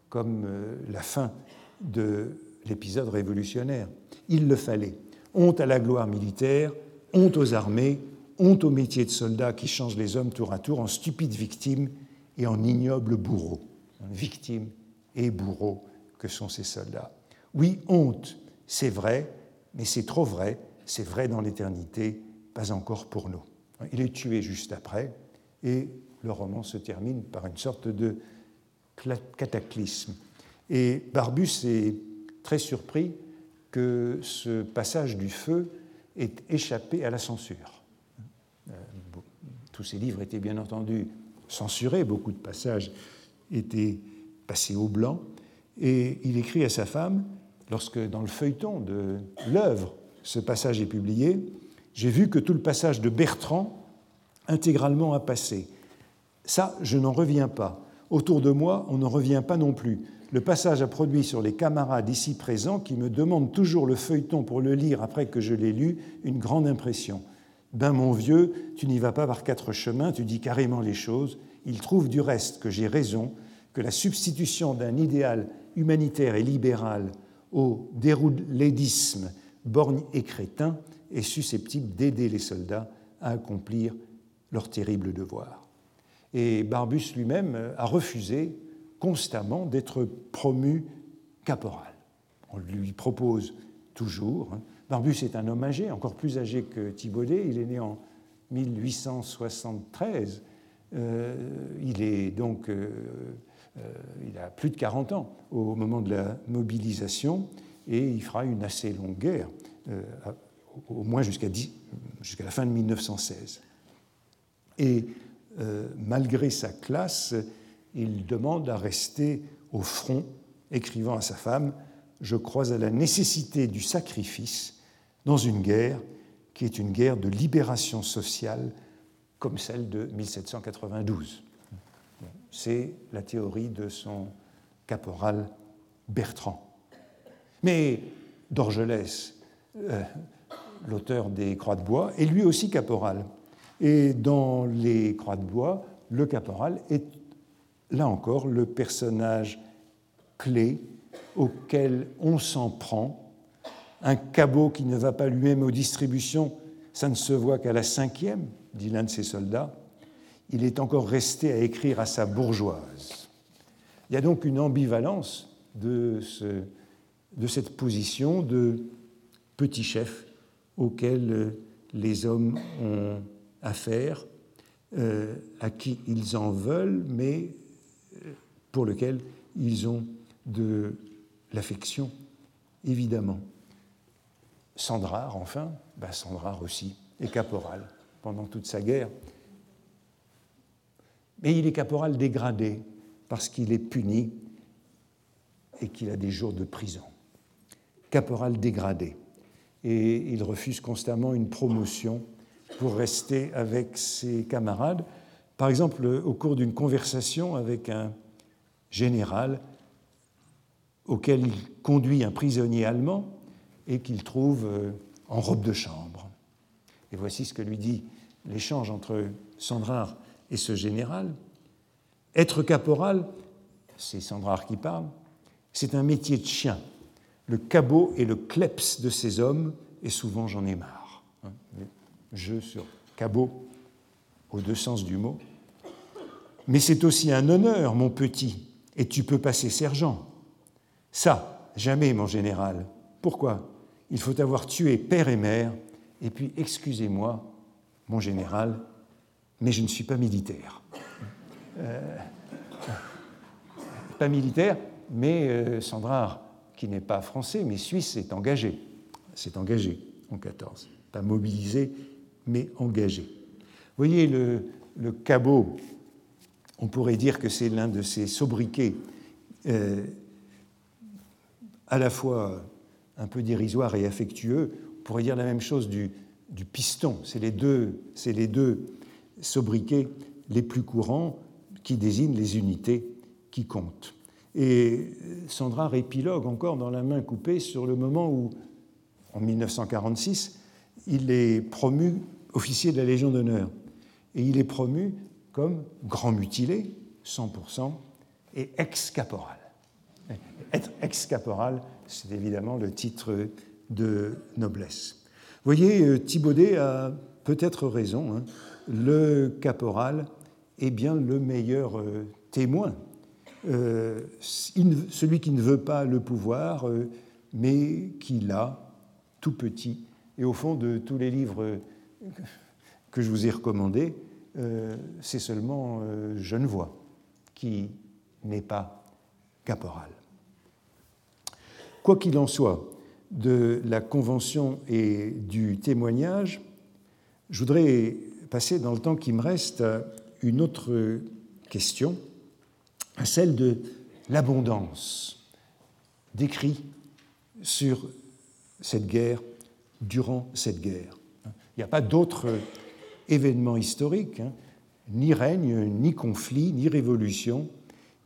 comme euh, la fin de l'épisode révolutionnaire. Il le fallait. Honte à la gloire militaire, honte aux armées, honte au métier de soldat qui change les hommes tour à tour en stupides victimes et en ignobles bourreaux. Victimes et bourreaux que sont ces soldats. Oui, honte, c'est vrai, mais c'est trop vrai, c'est vrai dans l'éternité, pas encore pour nous. Il est tué juste après, et le roman se termine par une sorte de cataclysme. Et Barbus est très surpris que ce passage du feu ait échappé à la censure. Euh, tous ces livres étaient bien entendu censurés, beaucoup de passages étaient passés au blanc, et il écrit à sa femme, lorsque dans le feuilleton de l'œuvre, ce passage est publié, j'ai vu que tout le passage de Bertrand intégralement a passé. Ça, je n'en reviens pas. Autour de moi, on n'en revient pas non plus. Le passage a produit sur les camarades ici présents, qui me demandent toujours le feuilleton pour le lire après que je l'ai lu, une grande impression. Ben mon vieux, tu n'y vas pas par quatre chemins, tu dis carrément les choses. Il trouve du reste que j'ai raison, que la substitution d'un idéal humanitaire et libéral au déroulédisme borgne et crétin est susceptible d'aider les soldats à accomplir leur terrible devoir. Et Barbus lui-même a refusé constamment d'être promu caporal. On lui propose toujours. Hein. Barbus est un homme âgé, encore plus âgé que Thibaudet. Il est né en 1873. Euh, il est donc, euh, euh, il a plus de 40 ans au moment de la mobilisation et il fera une assez longue guerre, au moins jusqu'à la fin de 1916. Et malgré sa classe, il demande à rester au front, écrivant à sa femme Je crois à la nécessité du sacrifice dans une guerre qui est une guerre de libération sociale comme celle de 1792. C'est la théorie de son caporal Bertrand. Mais Dorgelès, euh, l'auteur des Croix de bois, est lui aussi caporal. Et dans les Croix de bois, le caporal est là encore, le personnage clé auquel on s'en prend. Un cabot qui ne va pas lui-même aux distributions, ça ne se voit qu'à la cinquième, dit l'un de ses soldats. Il est encore resté à écrire à sa bourgeoise. Il y a donc une ambivalence de, ce, de cette position de petit chef auquel les hommes ont affaire, euh, à qui ils en veulent, mais pour lequel ils ont de l'affection, évidemment. Sandrard, enfin, ben Sandrard aussi est caporal pendant toute sa guerre. Mais il est caporal dégradé parce qu'il est puni et qu'il a des jours de prison. Caporal dégradé. Et il refuse constamment une promotion pour rester avec ses camarades. Par exemple, au cours d'une conversation avec un général auquel il conduit un prisonnier allemand et qu'il trouve euh, en robe de chambre. Et voici ce que lui dit l'échange entre Sandrard et ce général. Être caporal, c'est Sandrard qui parle, c'est un métier de chien. Le cabot et le kleps de ces hommes, et souvent j'en ai marre. Jeu sur cabot, aux deux sens du mot. Mais c'est aussi un honneur, mon petit, et tu peux passer sergent. Ça, jamais, mon général. Pourquoi? Il faut avoir tué père et mère, et puis, excusez-moi, mon général, mais je ne suis pas militaire. Euh, pas militaire, mais euh, Sandrard, qui n'est pas français, mais suisse, est engagé. C'est engagé en 14. Pas mobilisé, mais engagé. Vous voyez le, le cabot on pourrait dire que c'est l'un de ces sobriquets euh, à la fois un peu dérisoire et affectueux. On pourrait dire la même chose du, piston. C'est les, deux, les deux sobriquets les plus courants qui désignent les unités qui comptent. Et Sandra épilogue encore dans la main coupée sur le moment où, en 1946, il est promu officier de la Légion d'honneur. Et il est promu comme grand mutilé, 100%, et ex-caporal. Être ex-caporal, c'est évidemment le titre de noblesse. Vous voyez, euh, Thibaudet a peut-être raison, hein, le caporal est bien le meilleur euh, témoin. Euh, celui qui ne veut pas le pouvoir, mais qui l'a tout petit. Et au fond de tous les livres que je vous ai recommandés, c'est seulement Genevois qui n'est pas caporal. Quoi qu'il en soit, de la convention et du témoignage, je voudrais passer dans le temps qui me reste une autre question, à celle de l'abondance décrit sur cette guerre, durant cette guerre. Il n'y a pas d'autre événement historique, hein, ni règne, ni conflit, ni révolution,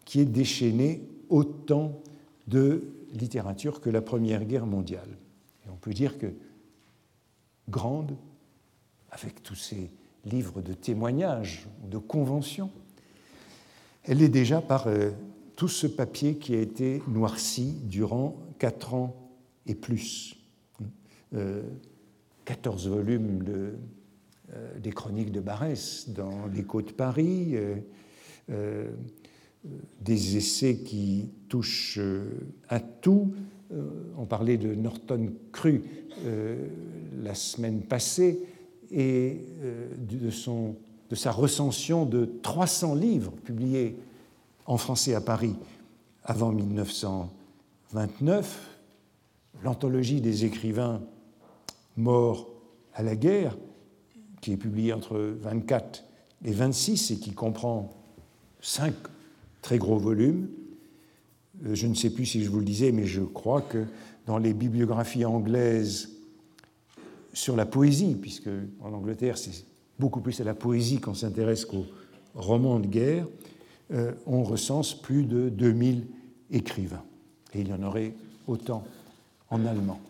qui ait déchaîné autant de littérature que la Première Guerre mondiale. Et on peut dire que grande, avec tous ces livres de témoignages, de conventions, elle est déjà par euh, tout ce papier qui a été noirci durant quatre ans et plus. Euh, 14 volumes euh, des chroniques de Barès dans l'écho de Paris, euh, des essais qui touchent à tout. on parlait de Norton Cru la semaine passée et de son de sa recension de 300 livres publiés en français à Paris avant 1929, l'anthologie des écrivains morts à la guerre, qui est publiée entre 24 et 26 et qui comprend cinq très gros volumes. Euh, je ne sais plus si je vous le disais, mais je crois que dans les bibliographies anglaises sur la poésie, puisque en Angleterre c'est beaucoup plus à la poésie qu'on s'intéresse qu'aux romans de guerre, euh, on recense plus de 2000 écrivains. Et il y en aurait autant en allemand.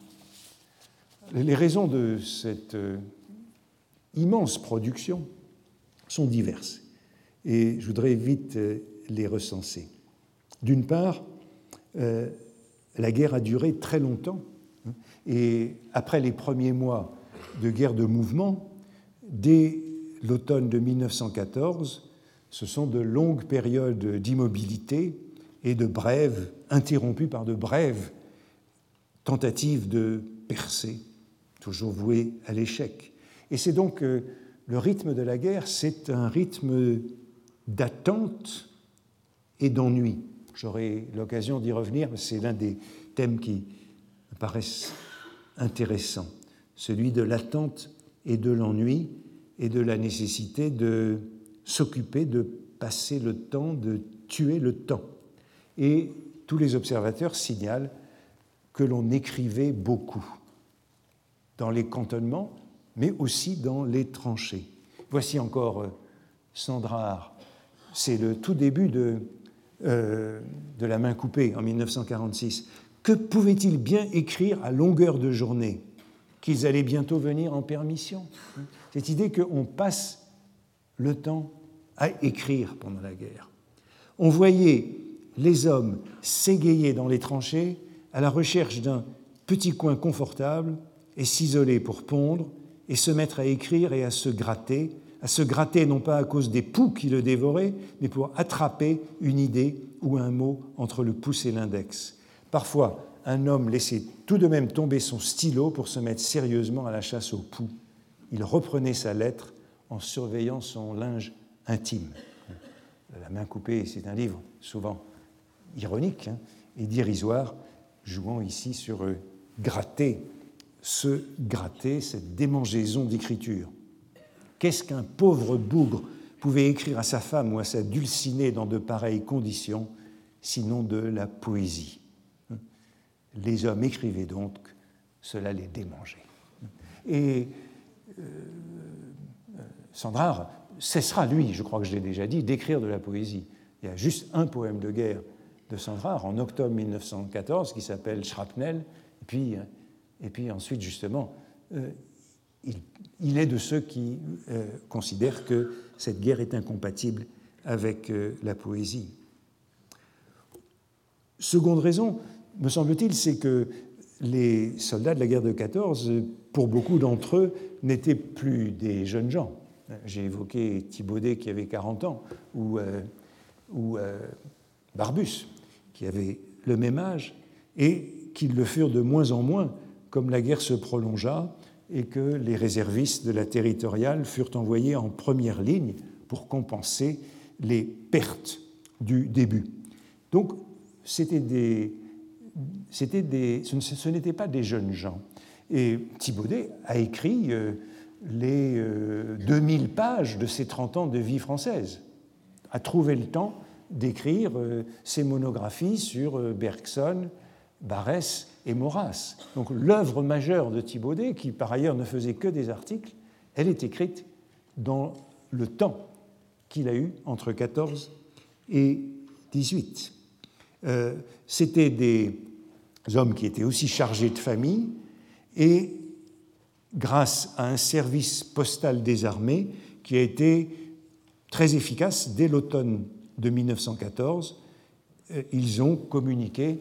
Les raisons de cette euh, immense production sont diverses. Et je voudrais vite euh, les recenser. D'une part, la guerre a duré très longtemps. Hein, et après les premiers mois de guerre de mouvement, dès l'automne de 1914, ce sont de longues périodes d'immobilité et de brèves, interrompues par de brèves tentatives de percer, toujours vouées à l'échec. Et c'est donc euh, le rythme de la guerre, c'est un rythme d'attente et d'ennui. J'aurai l'occasion d'y revenir, c'est l'un des thèmes qui me paraissent intéressants, celui de l'attente et de l'ennui, et de la nécessité de s'occuper, de passer le temps, de tuer le temps. Et tous les observateurs signalent que l'on écrivait beaucoup dans les cantonnements, mais aussi dans les tranchées. Voici encore euh, Sandrard. C'est le tout début de, euh, de La main coupée en 1946. Que pouvait-il bien écrire à longueur de journée Qu'ils allaient bientôt venir en permission? Cette idée qu'on passe le temps à écrire pendant la guerre. On voyait les hommes s'égayer dans les tranchées à la recherche d'un petit coin confortable et s'isoler pour pondre et se mettre à écrire et à se gratter, à se gratter non pas à cause des poux qui le dévoraient, mais pour attraper une idée ou un mot entre le pouce et l'index. Parfois, un homme laissait tout de même tomber son stylo pour se mettre sérieusement à la chasse aux poux il reprenait sa lettre en surveillant son linge intime. La main coupée, c'est un livre souvent ironique hein, et dérisoire, jouant ici sur euh, gratter, se gratter, cette démangeaison d'écriture. Qu'est-ce qu'un pauvre bougre pouvait écrire à sa femme ou à sa dulcinée dans de pareilles conditions, sinon de la poésie Les hommes écrivaient donc, cela les démangeait. Et euh, euh, Sandrard cessera, lui, je crois que je l'ai déjà dit, d'écrire de la poésie. Il y a juste un poème de guerre de Sandrard en octobre 1914 qui s'appelle Shrapnel, puis, et puis ensuite, justement, euh, il, est de ceux qui considèrent que cette guerre est incompatible avec la poésie. Seconde raison, me semble-t-il, c'est que les soldats de la guerre de 14, pour beaucoup d'entre eux, n'étaient plus des jeunes gens. J'ai évoqué Thibaudet qui avait 40 ans, ou, euh, ou euh, Barbus qui avait le même âge, et qu'ils le furent de moins en moins comme la guerre se prolongea et que les réservistes de la territoriale furent envoyés en première ligne pour compenser les pertes du début. Donc, c'était des, des, ce n'étaient pas des jeunes gens. Et Thibaudet a écrit euh, les 2000 euh, pages de ses 30 ans de vie française, a trouvé le temps d'écrire euh, ses monographies sur Bergson, Barès et Maurras. Donc l'œuvre majeure de Thibaudet, qui par ailleurs ne faisait que des articles, elle est écrite dans le temps qu'il a eu entre 14 et 18. Euh, C'était des hommes qui étaient aussi chargés de famille et grâce à un service postal des armées qui a été très efficace dès l'automne de 1914, euh, ils ont communiqué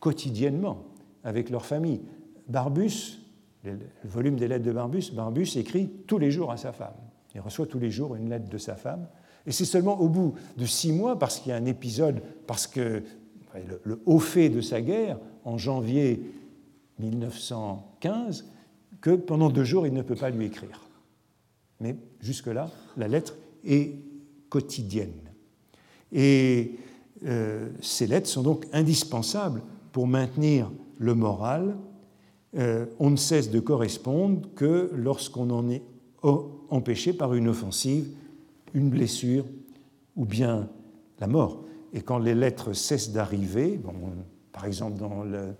quotidiennement avec leur famille. Barbus, le volume des lettres de Barbus, Barbus écrit tous les jours à sa femme. Il reçoit tous les jours une lettre de sa femme. Et c'est seulement au bout de six mois, parce qu'il y a un épisode, parce que le, haut fait de sa guerre, en janvier 1915, que pendant deux jours, il ne peut pas lui écrire. Mais jusque-là, la lettre est quotidienne. Et euh, ces lettres sont donc indispensables pour maintenir le moral, euh, on ne cesse de correspondre que lorsqu'on en est empêché par une offensive, une blessure ou bien la mort. Et quand les lettres cessent d'arriver, par exemple dans le,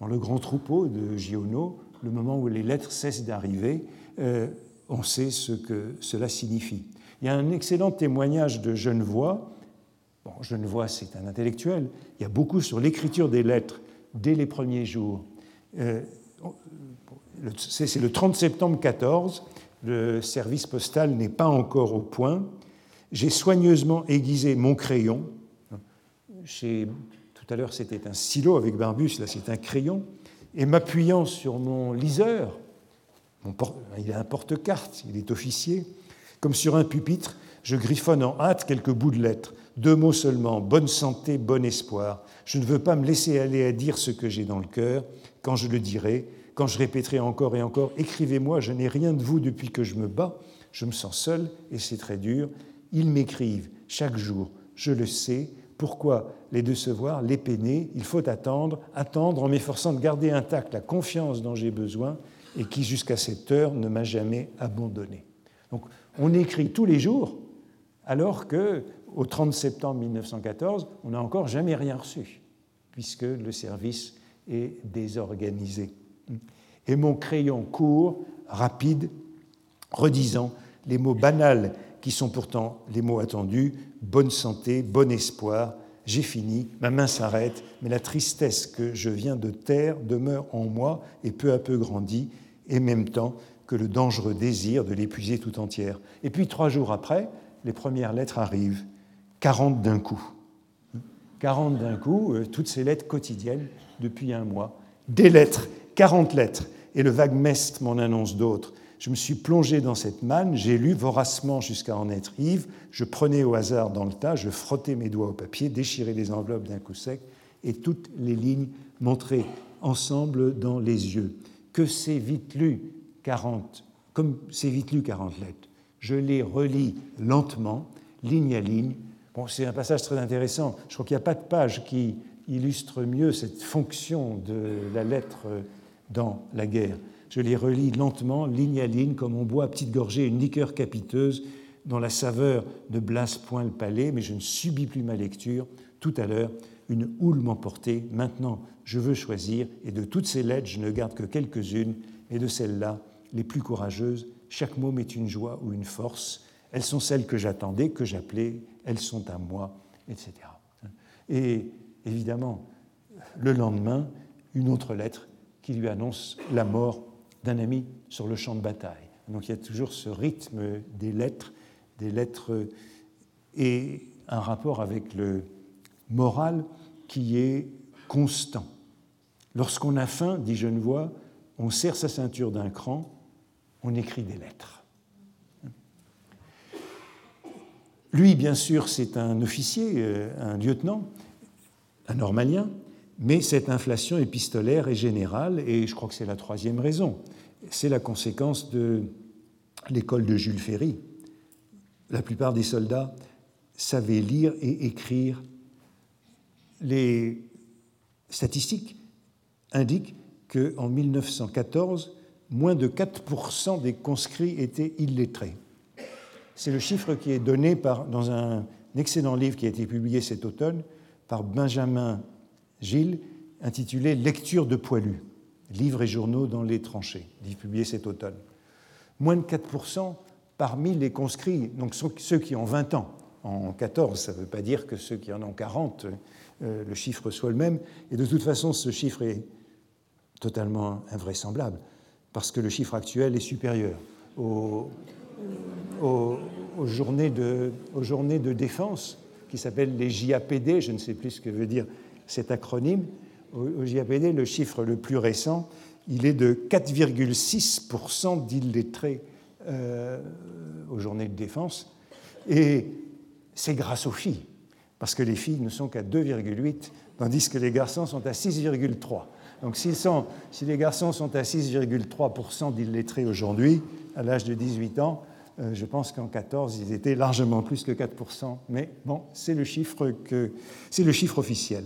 dans le, grand troupeau de Giono, le moment où les lettres cessent d'arriver, euh, on sait ce que cela signifie. Il y a un excellent témoignage de Genevois. Bon, Genevois, c'est un intellectuel. Il y a beaucoup sur l'écriture des lettres dès les premiers jours. Euh, c'est le 30 septembre 14, le service postal n'est pas encore au point. J'ai soigneusement aiguisé mon crayon. Tout à l'heure, c'était un stylo avec Barbus, là, c'est un crayon. Et m'appuyant sur mon liseur, il a un porte-carte, il est officier, comme sur un pupitre, je griffonne en hâte quelques bouts de lettres. Deux mots seulement, bonne santé, bon espoir. Je ne veux pas me laisser aller à dire ce que j'ai dans le cœur. Quand je le dirai, quand je répéterai encore et encore, écrivez-moi, je n'ai rien de vous depuis que je me bats, je me sens seul et c'est très dur. Ils m'écrivent chaque jour, je le sais. Pourquoi les décevoir, les peiner? Il faut attendre, attendre en m'efforçant de garder intacte la confiance dont j'ai besoin et qui jusqu'à cette heure ne m'a jamais abandonné. Donc on écrit tous les jours alors que au 30 septembre 1914, on n'a encore jamais rien reçu, puisque le service est désorganisé. Et mon crayon court, rapide, redisant les mots banals qui sont pourtant les mots attendus, bonne santé, bon espoir, j'ai fini, ma main s'arrête, mais la tristesse que je viens de taire demeure en moi et peu à peu grandit, et même temps que le dangereux désir de l'épuiser tout entière. Et puis trois jours après, les premières lettres arrivent. 40 d'un coup. 40 d'un coup, euh, toutes ces lettres quotidiennes depuis un mois. Des lettres, 40 lettres, et le vague mest m'en annonce d'autres. Je me suis plongé dans cette manne, j'ai lu voracement jusqu'à en être ivre, je prenais au hasard dans le tas, je frottais mes doigts au papier, déchirais les enveloppes d'un coup sec, et toutes les lignes montraient ensemble dans les yeux. Que c'est vite lu, 40, comme c'est vite lu 40 lettres. Je les relis lentement, ligne à ligne, c'est un passage très intéressant. Je crois qu'il n'y a pas de page qui illustre mieux cette fonction de la lettre dans la guerre. Je les relis lentement, ligne à ligne, comme on boit à petite gorgée une liqueur capiteuse dont la saveur ne blasse point le palais, mais je ne subis plus ma lecture. Tout à l'heure, une houle m'emportait. Maintenant, je veux choisir, et de toutes ces lettres, je ne garde que quelques-unes, et de celles-là, les plus courageuses, chaque mot met une joie ou une force. Elles sont celles que j'attendais, que j'appelais elles sont à moi, etc. Et évidemment, le lendemain, une autre lettre qui lui annonce la mort d'un ami sur le champ de bataille. Donc il y a toujours ce rythme des lettres, des lettres et un rapport avec le moral qui est constant. Lorsqu'on a faim, dit Genevois, on serre sa ceinture d'un cran, on écrit des lettres. Lui, bien sûr, c'est un officier, euh, un lieutenant, un normalien, mais cette inflation épistolaire est générale et je crois que c'est la troisième raison. C'est la conséquence de l'école de Jules Ferry. La plupart des soldats savaient lire et écrire. Les statistiques indiquent qu'en 1914, moins de 4% des conscrits étaient illettrés. C'est le chiffre qui est donné dans un excellent livre qui a été publié cet automne par Benjamin Gilles, intitulé Lecture de poilus, livres et journaux dans les tranchées, publié cet automne. Moins de 4% parmi les conscrits, donc ceux qui ont 20 ans. En 14, ça ne veut pas dire que ceux qui en ont 40, euh, le chiffre soit le même. Et de toute façon, ce chiffre est totalement invraisemblable, parce que le chiffre actuel est supérieur aux, aux, journées, de, défense qui s'appellent les JAPD, je ne sais plus ce que veut dire cet acronyme. Au, JAPD, le chiffre le plus récent, il est de 4,6% d'illettrés euh, aux journées de défense. Et c'est grâce aux filles, parce que les filles ne sont qu'à 2,8, tandis que les garçons sont à 6,3. Donc si les garçons sont à 6,3% d'illettrés aujourd'hui, à l'âge de 18 ans, euh, je pense qu'en 14, ils étaient largement plus que 4%, mais bon, c'est le chiffre, officiel.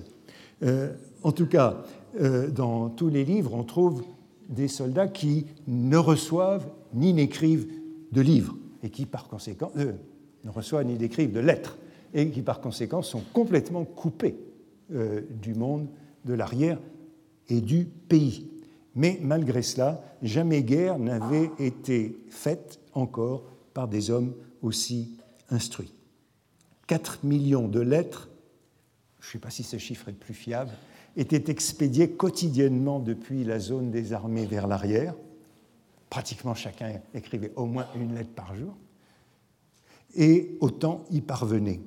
Euh, en tout cas, euh, dans tous les livres, on trouve des soldats qui ne reçoivent ni n'écrivent de livres, et qui par conséquent ne reçoivent ni n'écrivent de lettres, et qui par conséquent sont complètement coupés du monde de l'arrière et du pays. Mais malgré cela, jamais guerre n'avait été faite encore par des hommes aussi instruits. 4 millions de lettres, je ne sais pas si ce chiffre est plus fiable, étaient expédiées quotidiennement depuis la zone des armées vers l'arrière. Pratiquement chacun écrivait au moins une lettre par jour. Et autant y parvenait.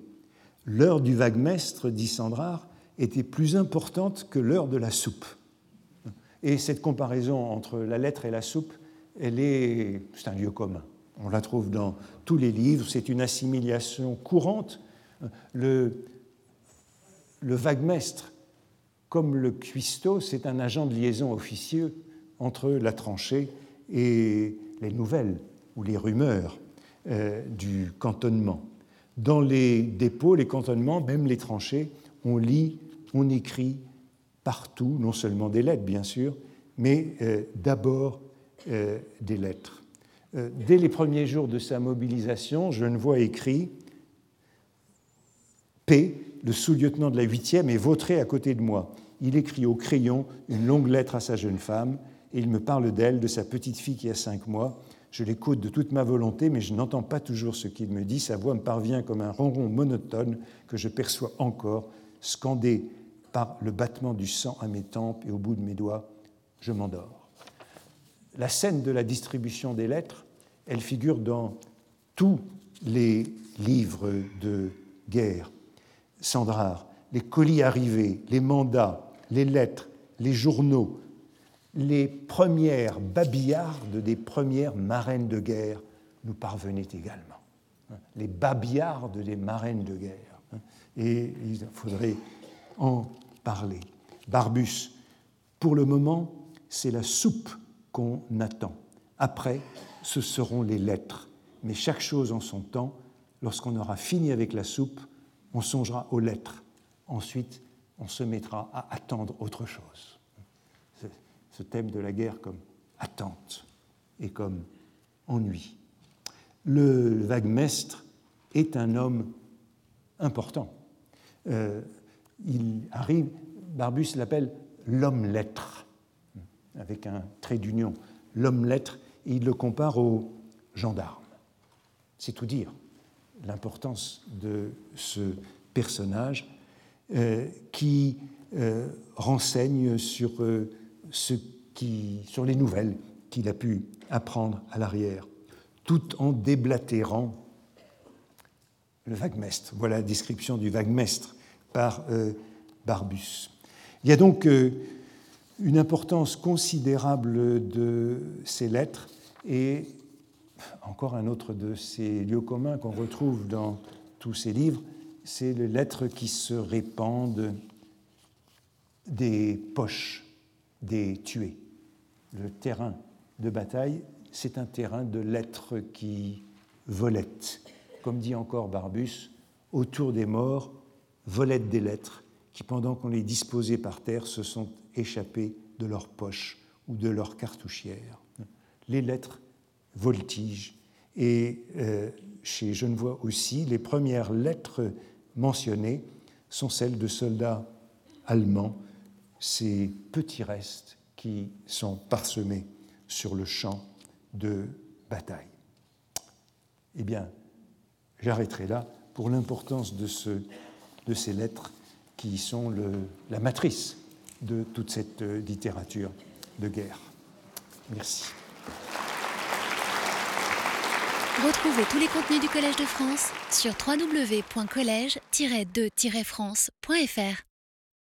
L'heure du vaguemestre, dit Sandrard, était plus importante que l'heure de la soupe. Et cette comparaison entre la lettre et la soupe, elle est, c'est un lieu commun. On la trouve dans tous les livres, c'est une assimilation courante. Le, le comme le cuistot, c'est un agent de liaison officieux entre la tranchée et les nouvelles ou les rumeurs euh, du cantonnement. Dans les dépôts, les cantonnements, même les tranchées, on lit, on écrit partout, non seulement des lettres bien sûr, mais euh, d'abord euh, des lettres. Euh, dès les premiers jours de sa mobilisation, je vois écrit P, le sous-lieutenant de la 8e, est vautré à côté de moi. Il écrit au crayon une longue lettre à sa jeune femme et il me parle d'elle, de sa petite fille qui a cinq mois. Je l'écoute de toute ma volonté, mais je n'entends pas toujours ce qu'il me dit. Sa voix me parvient comme un ronron monotone que je perçois encore, scandé par le battement du sang à mes tempes et au bout de mes doigts. Je m'endors la scène de la distribution des lettres, elle figure dans tous les livres de guerre. Sandrard, les colis arrivés, les mandats, les lettres, les journaux, les premières babillardes des premières marraines de guerre nous parvenaient également. Les babillardes des marraines de guerre. Et il faudrait en parler. Barbus, pour le moment, c'est la soupe qu'on attend. Après, ce seront les lettres. Mais chaque chose en son temps, lorsqu'on aura fini avec la soupe, on songera aux lettres. Ensuite, on se mettra à attendre autre chose. Ce thème de la guerre comme attente et comme ennui. Le vaguemestre est un homme important. Euh, il arrive, Barbus l'appelle l'homme-lettre avec un trait d'union, l'homme-lettre, et il le compare au gendarme. C'est tout dire, l'importance de ce personnage euh, qui euh, renseigne sur, euh, ce qui, sur les nouvelles qu'il a pu apprendre à l'arrière, tout en déblatérant le vaguemestre. Voilà la description du vaguemestre par Barbus. Il y a donc une importance considérable de ces lettres et encore un autre de ces lieux communs qu'on retrouve dans tous ces livres, c'est les lettres qui se répandent des poches des tués. Le terrain de bataille, c'est un terrain de lettres qui volettent. Comme dit encore Barbus, autour des morts volettent des lettres qui, pendant qu'on les disposait par terre, se sont échappées de leurs poches ou de leurs cartouchières. Les lettres voltigent. Et euh, chez Genevois aussi, les premières lettres mentionnées sont celles de soldats allemands, ces petits restes qui sont parsemés sur le champ de bataille. Eh bien, j'arrêterai là pour l'importance de, ce, de ces lettres qui sont la matrice de toute cette euh, littérature de guerre. Merci. Retrouvez tous les contenus du Collège de France sur www.colège-2-france.fr.